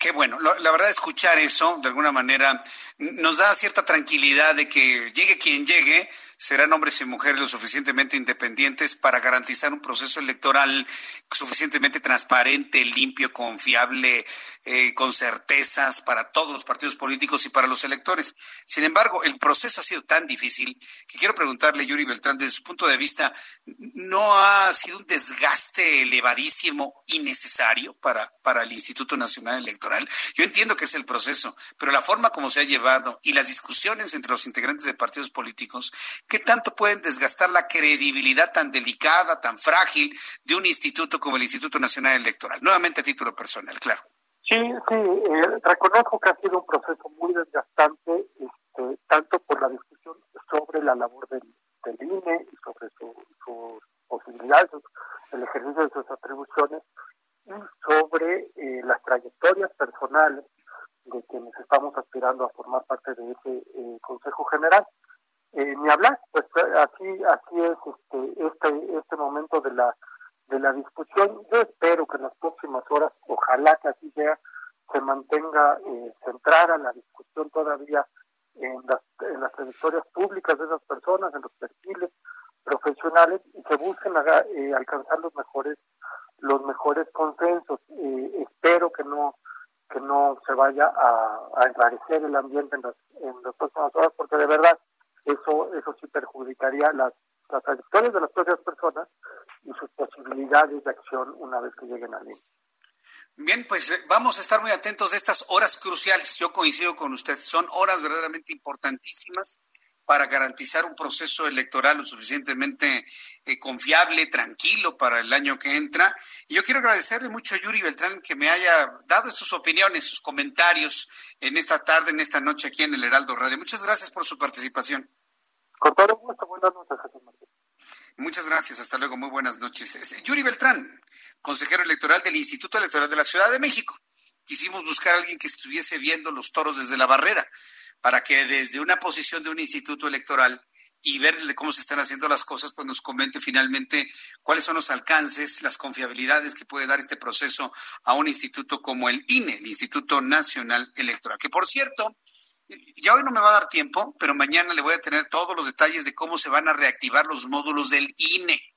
Qué bueno, la verdad escuchar eso de alguna manera nos da cierta tranquilidad de que llegue quien llegue, serán hombres y mujeres lo suficientemente independientes para garantizar un proceso electoral suficientemente transparente, limpio, confiable, eh, con certezas para todos los partidos políticos y para los electores. Sin embargo, el proceso ha sido tan difícil que quiero preguntarle, Yuri Beltrán, desde su punto de vista, ¿no ha sido un desgaste elevadísimo innecesario para, para el Instituto Nacional Electoral? Yo entiendo que es el proceso, pero la forma como se ha llevado y las discusiones entre los integrantes de partidos políticos ¿Qué tanto pueden desgastar la credibilidad tan delicada, tan frágil de un instituto como el Instituto Nacional Electoral? Nuevamente a título personal, claro. Sí, sí, eh, reconozco que ha sido un proceso muy desgastante, este, tanto por la discusión sobre la labor del, INE y sobre sus posibilidades, el ejercicio de sus atribuciones, y sobre eh, las trayectorias personales de quienes estamos aspirando a formar parte de ese eh, Consejo General eh, ni hablar, así así es este este este momento de la de la discusión. Yo espero que en las próximas horas, ojalá que así sea, se mantenga eh, centrada la discusión todavía en las, en las trayectorias públicas de esas personas, en los perfiles profesionales y se busquen eh, alcanzar los mejores los mejores consensos. Eh, espero que no que no se vaya a, a enrarecer el ambiente en las próximas horas, porque de verdad eso, eso sí las, las trayectorias de las propias personas y sus posibilidades de acción una vez que lleguen al INE. Bien, pues eh, vamos a estar muy atentos de estas horas cruciales. Yo coincido con usted, son horas verdaderamente importantísimas para garantizar un proceso electoral lo suficientemente eh, confiable, tranquilo para el año que entra. Y yo quiero agradecerle mucho a Yuri Beltrán que me haya dado sus opiniones, sus comentarios en esta tarde, en esta noche aquí en el Heraldo Radio. Muchas gracias por su participación. Con todo gusto, buenas noches, Jesús Martín. Muchas gracias, hasta luego, muy buenas noches. Yuri Beltrán, consejero electoral del Instituto Electoral de la Ciudad de México. Quisimos buscar a alguien que estuviese viendo los toros desde la barrera, para que desde una posición de un instituto electoral y ver cómo se están haciendo las cosas, pues nos comente finalmente cuáles son los alcances, las confiabilidades que puede dar este proceso a un instituto como el INE, el Instituto Nacional Electoral. Que por cierto, ya hoy no me va a dar tiempo, pero mañana le voy a tener todos los detalles de cómo se van a reactivar los módulos del INE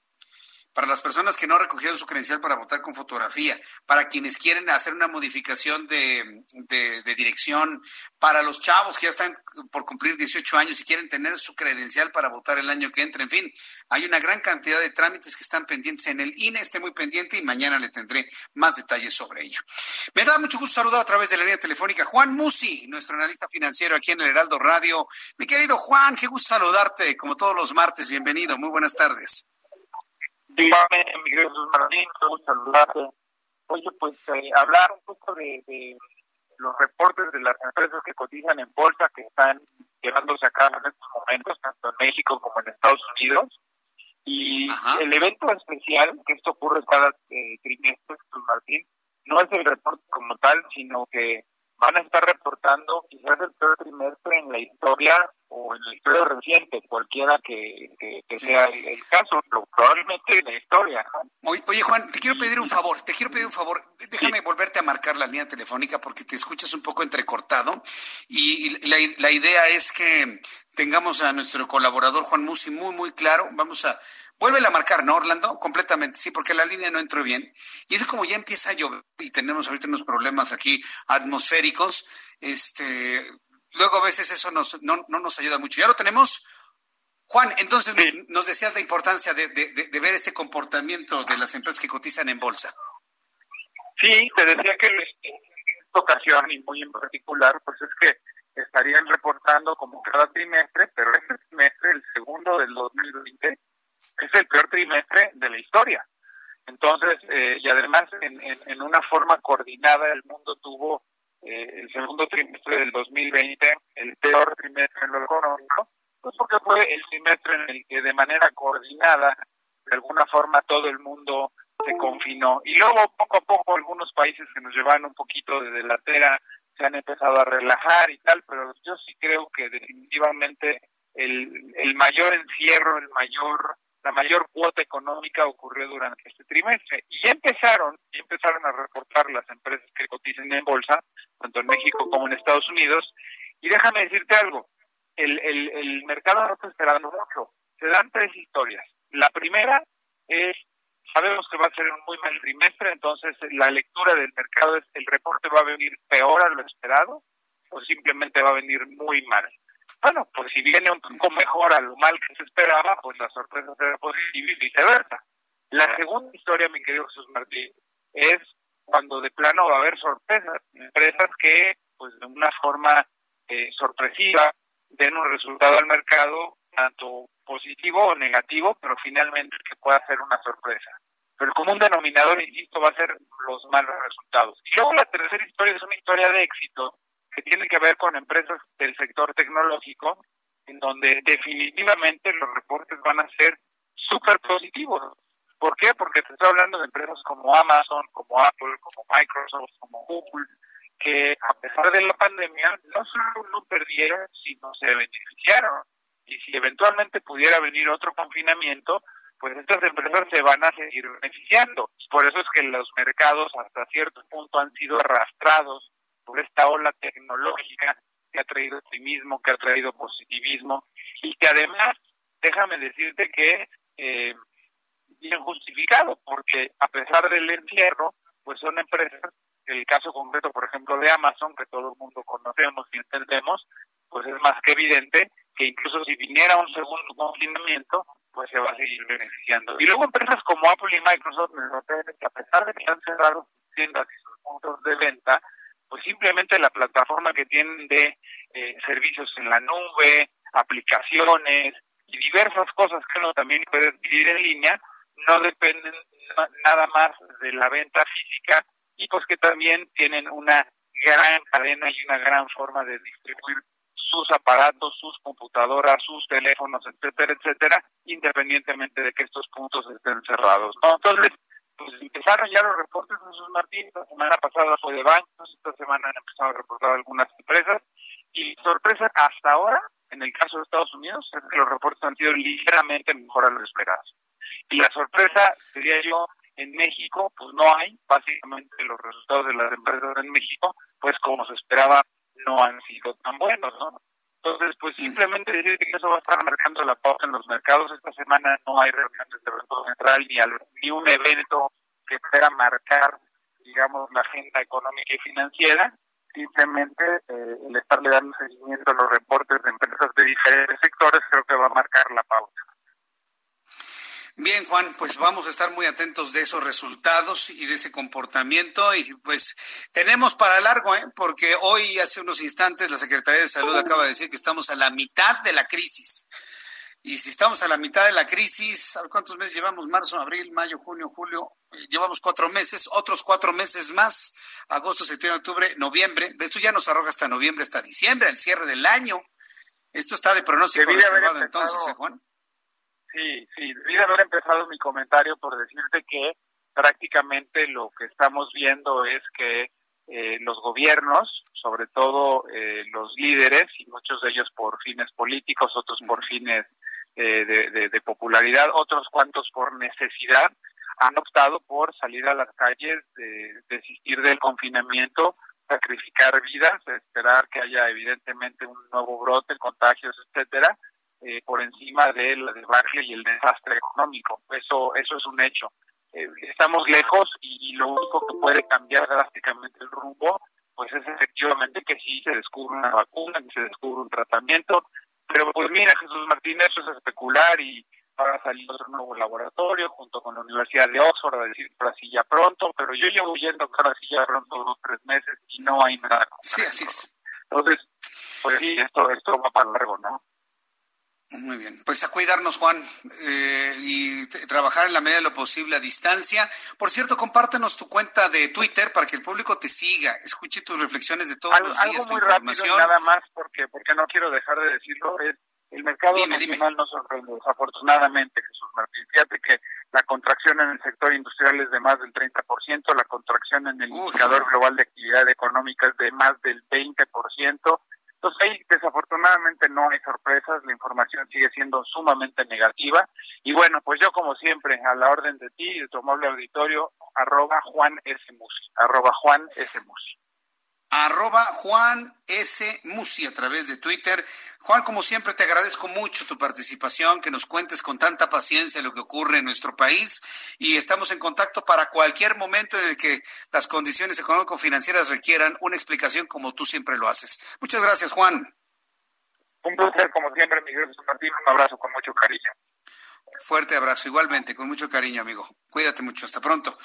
para las personas que no recogieron su credencial para votar con fotografía, para quienes quieren hacer una modificación de, dirección, para los chavos que ya están por cumplir 18 años y quieren tener su credencial para votar el año que entra. En fin, hay una gran cantidad de trámites que están pendientes en el INE, esté muy pendiente y mañana le tendré más detalles sobre ello. Me da mucho gusto saludar a través de la línea telefónica Juan Musi, nuestro analista financiero aquí en el Heraldo Radio. Mi querido Juan, qué gusto saludarte como todos los martes. Bienvenido, muy buenas tardes. Dígame, Miguel Jesús Martín, gusto saludarte. Oye, pues eh, hablar un poco de, los reportes de las empresas que cotizan en bolsa que están llevándose a cabo en estos momentos, tanto en México como en Estados Unidos. Y el evento especial, que esto ocurre cada eh, trimestre, Jesús Martín, no es el reporte como tal, sino que van a estar reportando quizás el peor trimestre en la historia o en la historia reciente, cualquiera que, sea el, caso, probablemente en la historia. Oye, Juan, te quiero pedir un favor, te quiero pedir un favor, déjame volverte a marcar la línea telefónica porque te escuchas un poco entrecortado y, la, la idea es que tengamos a nuestro colaborador Juan Musi muy, muy claro, vamos a Vuelve a marcar, ¿no, Orlando? Completamente, sí, porque la línea no entró bien. Y es como ya empieza a llover y tenemos ahorita unos problemas aquí atmosféricos. Este, luego a veces eso nos, no, no nos ayuda mucho. ¿Ya lo tenemos? Juan, entonces nos decías la importancia de, de, ver este comportamiento de las empresas que cotizan en bolsa. Sí, te decía que en esta ocasión y muy en particular, pues es que estarían reportando como cada trimestre, pero este trimestre, el segundo del 2020, es el peor trimestre de la historia. Entonces, eh, y además en, en, una forma coordinada el mundo tuvo eh, el segundo trimestre del 2020, el peor trimestre en lo económico, pues porque fue el trimestre en el que de manera coordinada, de alguna forma todo el mundo se confinó. Y luego poco a poco algunos países que nos llevan un poquito de delantera se han empezado a relajar y tal, pero yo sí creo que definitivamente el, el mayor encierro, el mayor la mayor cuota económica ocurrió durante este trimestre. Y ya empezaron, ya empezaron a reportar las empresas que cotizan en bolsa, tanto en México como en Estados Unidos. Y déjame decirte algo, el, el, el mercado no está esperando mucho. Se dan tres historias. La primera es, sabemos que va a ser un muy mal trimestre, entonces la lectura del mercado es, el reporte va a venir peor a lo esperado o simplemente va a venir muy mal. Bueno, pues si viene un poco mejor a lo mal que se esperaba, pues la sorpresa será positiva y viceversa. La segunda historia, mi querido Jesús Martín, es cuando de plano va a haber sorpresas, empresas que, pues de una forma eh, sorpresiva, den un resultado al mercado, tanto positivo o negativo, pero finalmente que pueda ser una sorpresa. Pero el común denominador, insisto, va a ser los malos resultados. Y luego la tercera historia es una historia de éxito, que tiene que ver con empresas del sector tecnológico, en donde definitivamente los reportes van a ser súper positivos. ¿Por qué? Porque te estoy hablando de empresas como Amazon, como Apple, como Microsoft, como Google, que a pesar de la pandemia no solo no perdieron, sino se beneficiaron. Y si eventualmente pudiera venir otro confinamiento, pues estas empresas se van a seguir beneficiando. Por eso es que los mercados hasta cierto punto han sido arrastrados por esta ola tecnológica que ha traído optimismo, que ha traído positivismo y que además, déjame decirte que eh, bien justificado, porque a pesar del encierro, pues son empresas, el caso concreto, por ejemplo, de Amazon, que todo el mundo conocemos y entendemos, pues es más que evidente que incluso si viniera un segundo confinamiento, pues se va a seguir beneficiando. Y luego empresas como Apple y Microsoft, que a pesar de que han cerrado sus tiendas y sus puntos de venta, pues simplemente la plataforma que tienen de eh, servicios en la nube, aplicaciones y diversas cosas que uno también puede adquirir en línea, no dependen nada más de la venta física y pues que también tienen una gran cadena y una gran forma de distribuir sus aparatos, sus computadoras, sus teléfonos, etcétera, etcétera, independientemente de que estos puntos estén cerrados. ¿no? Entonces, pues empezaron ya los reportes de sus Martín, la semana pasada fue de bancos, esta semana han empezado a reportar algunas empresas y sorpresa hasta ahora, en el caso de Estados Unidos, es que los reportes han sido ligeramente mejor a lo esperado. Y la sorpresa, sería yo, en México, pues no hay, básicamente los resultados de las empresas en México, pues como se esperaba, no han sido tan buenos, ¿no? Entonces, pues simplemente decir que eso va a estar marcando la pauta en los mercados. Esta semana no hay reuniones de Banco Central ni, ni un evento que pueda marcar, digamos, la agenda y financiera. Simplemente eh, el estarle dando seguimiento a los reportes de empresas de diferentes sectores creo que va a marcar la pauta. Bien, Juan, pues vamos a estar muy atentos de esos resultados y de ese comportamiento y pues tenemos para largo, ¿eh? porque hoy, hace unos instantes, la Secretaría de Salud acaba de decir que estamos a la mitad de la crisis. Y si estamos a la mitad de la crisis, ¿cuántos meses llevamos? Marzo, abril, mayo, junio, julio. Eh, llevamos cuatro meses, otros cuatro meses más, agosto, septiembre, octubre, noviembre. Esto ya nos arroja hasta noviembre, hasta diciembre, el cierre del año. Esto está de pronóstico reservado entonces, ¿eh, Juan? Sí, sí, debería haber empezado mi comentario por decirte que prácticamente lo que estamos viendo es que eh, los gobiernos, sobre todo eh, los líderes, y muchos de ellos por fines políticos, otros por fines eh, de, de, popularidad, otros cuantos por necesidad, han optado por salir a las calles, de, desistir del confinamiento, sacrificar vidas, esperar que haya evidentemente un nuevo brote, contagios, etcétera, eh, por encima de la debacle y el desastre económico. Eso, eso es un hecho. Eh, estamos lejos y, lo único que puede cambiar drásticamente el rumbo pues es efectivamente que sí se descubre una vacuna, que se descubre un tratamiento, pero pues mira Jesús Martín, eso es especular y ahora salió otro nuevo laboratorio junto con la Universidad de Oxford a decir por así ya pronto, pero yo llevo yendo ahora sí ya pronto dos tres meses y no hay nada. Sí, así es. Entonces, pues sí, esto, esto va para largo, ¿no? Muy bien, pues a cuidarnos, Juan, eh, y trabajar en la medida de lo posible a distancia. Por cierto, compártenos tu cuenta de Twitter para que el público te siga, escuche tus reflexiones de todos los días, algo muy Rápido, nada más, porque, porque no quiero dejar de decirlo, es el mercado nacional no sorprende, desafortunadamente, Jesús Martín. Fíjate que la contracción en el sector industrial es de más del 30%, la contracción en el indicador global de actividad económica es de más del 20%, entonces ahí desafortunadamente no hay sorpresas, la información sigue siendo sumamente negativa y bueno, pues yo como siempre a la orden de ti, de tu amable auditorio, arroba Juan S. Musi, arroba Juan S. Musi arroba Juan S. Musi a través de Twitter. Juan, como siempre, te agradezco mucho tu participación, que nos cuentes con tanta paciencia lo que ocurre en nuestro país y estamos en contacto para cualquier momento en el que las condiciones económico-financieras requieran una explicación como tú siempre lo haces. Muchas gracias, Juan. Un placer, como siempre, Miguel Martín. Un abrazo con mucho cariño. Fuerte abrazo, igualmente, con mucho cariño, amigo. Cuídate mucho. Hasta pronto.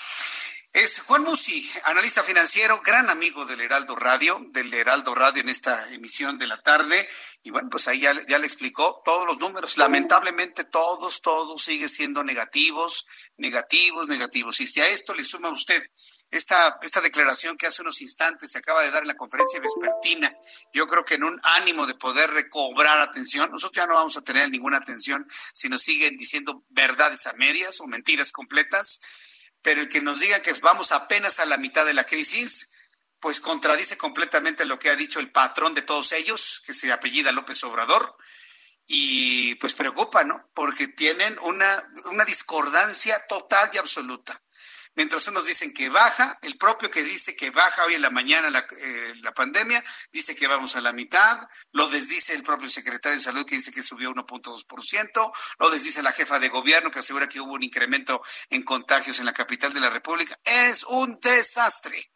Es Juan Musi, analista financiero, gran amigo del Heraldo Radio, del Heraldo Radio en esta emisión de la tarde. Y bueno, pues ahí ya, le explicó todos los números. Lamentablemente todos, todos siguen siendo negativos, negativos, negativos. Y si a esto le suma usted esta, esta declaración que hace unos instantes se acaba de dar en la conferencia vespertina, yo creo que en un ánimo de poder recobrar atención, nosotros ya no vamos a tener ninguna atención si nos siguen diciendo verdades a medias o mentiras completas pero el que nos diga que vamos apenas a la mitad de la crisis, pues contradice completamente lo que ha dicho el patrón de todos ellos, que se apellida López Obrador, y pues preocupa, ¿no? Porque tienen una, una discordancia total y absoluta. Mientras unos dicen que baja, el propio que dice que baja hoy en la mañana la, eh, la, pandemia, dice que vamos a la mitad, lo desdice el propio secretario de salud que dice que subió 1.2%, lo desdice la jefa de gobierno que asegura que hubo un incremento en contagios en la capital de la República. Es un desastre.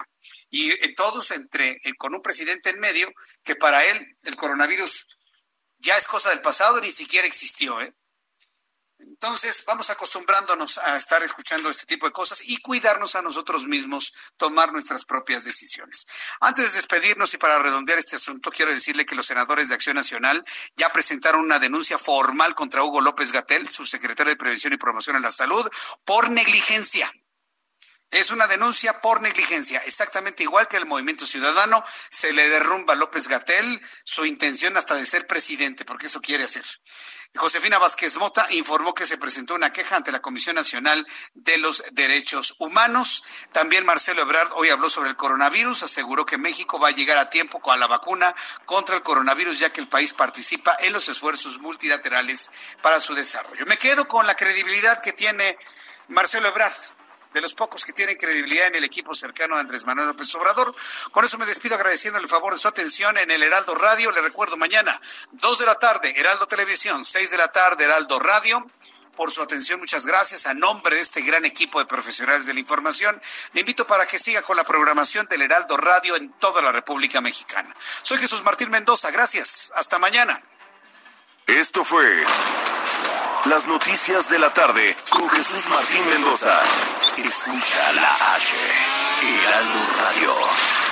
Y eh, todos entre, con un presidente en medio, que para él el coronavirus ya es cosa del pasado, ni siquiera existió, ¿eh? Entonces, vamos acostumbrándonos a estar escuchando este tipo de cosas y cuidarnos a nosotros mismos, tomar nuestras propias decisiones. Antes de despedirnos y para redondear este asunto, quiero decirle que los senadores de Acción Nacional ya presentaron una denuncia formal contra Hugo López Gatel, subsecretario de Prevención y Promoción en la Salud, por negligencia. Es una denuncia por negligencia, exactamente igual que el Movimiento Ciudadano, se le derrumba a López Gatel su intención hasta de ser presidente, porque eso quiere hacer. Josefina Vázquez Mota informó que se presentó una queja ante la Comisión Nacional de los Derechos Humanos. También Marcelo Ebrard hoy habló sobre el coronavirus, aseguró que México va a llegar a tiempo con la vacuna contra el coronavirus, ya que el país participa en los esfuerzos multilaterales para su desarrollo. Me quedo con la credibilidad que tiene Marcelo Ebrard de los pocos que tienen credibilidad en el equipo cercano a Andrés Manuel López Obrador. Con eso me despido agradeciendo el favor de su atención en el Heraldo Radio. Le recuerdo mañana, 2 de la tarde, Heraldo Televisión, 6 de la tarde, Heraldo Radio por su atención. Muchas gracias. A nombre de este gran equipo de profesionales de la información, le invito para que siga con la programación del Heraldo Radio en toda la República Mexicana. Soy Jesús Martín Mendoza. Gracias. Hasta mañana. Esto fue las noticias de la tarde con Jesús Martín Mendoza. Escucha la H, Heraldo Radio.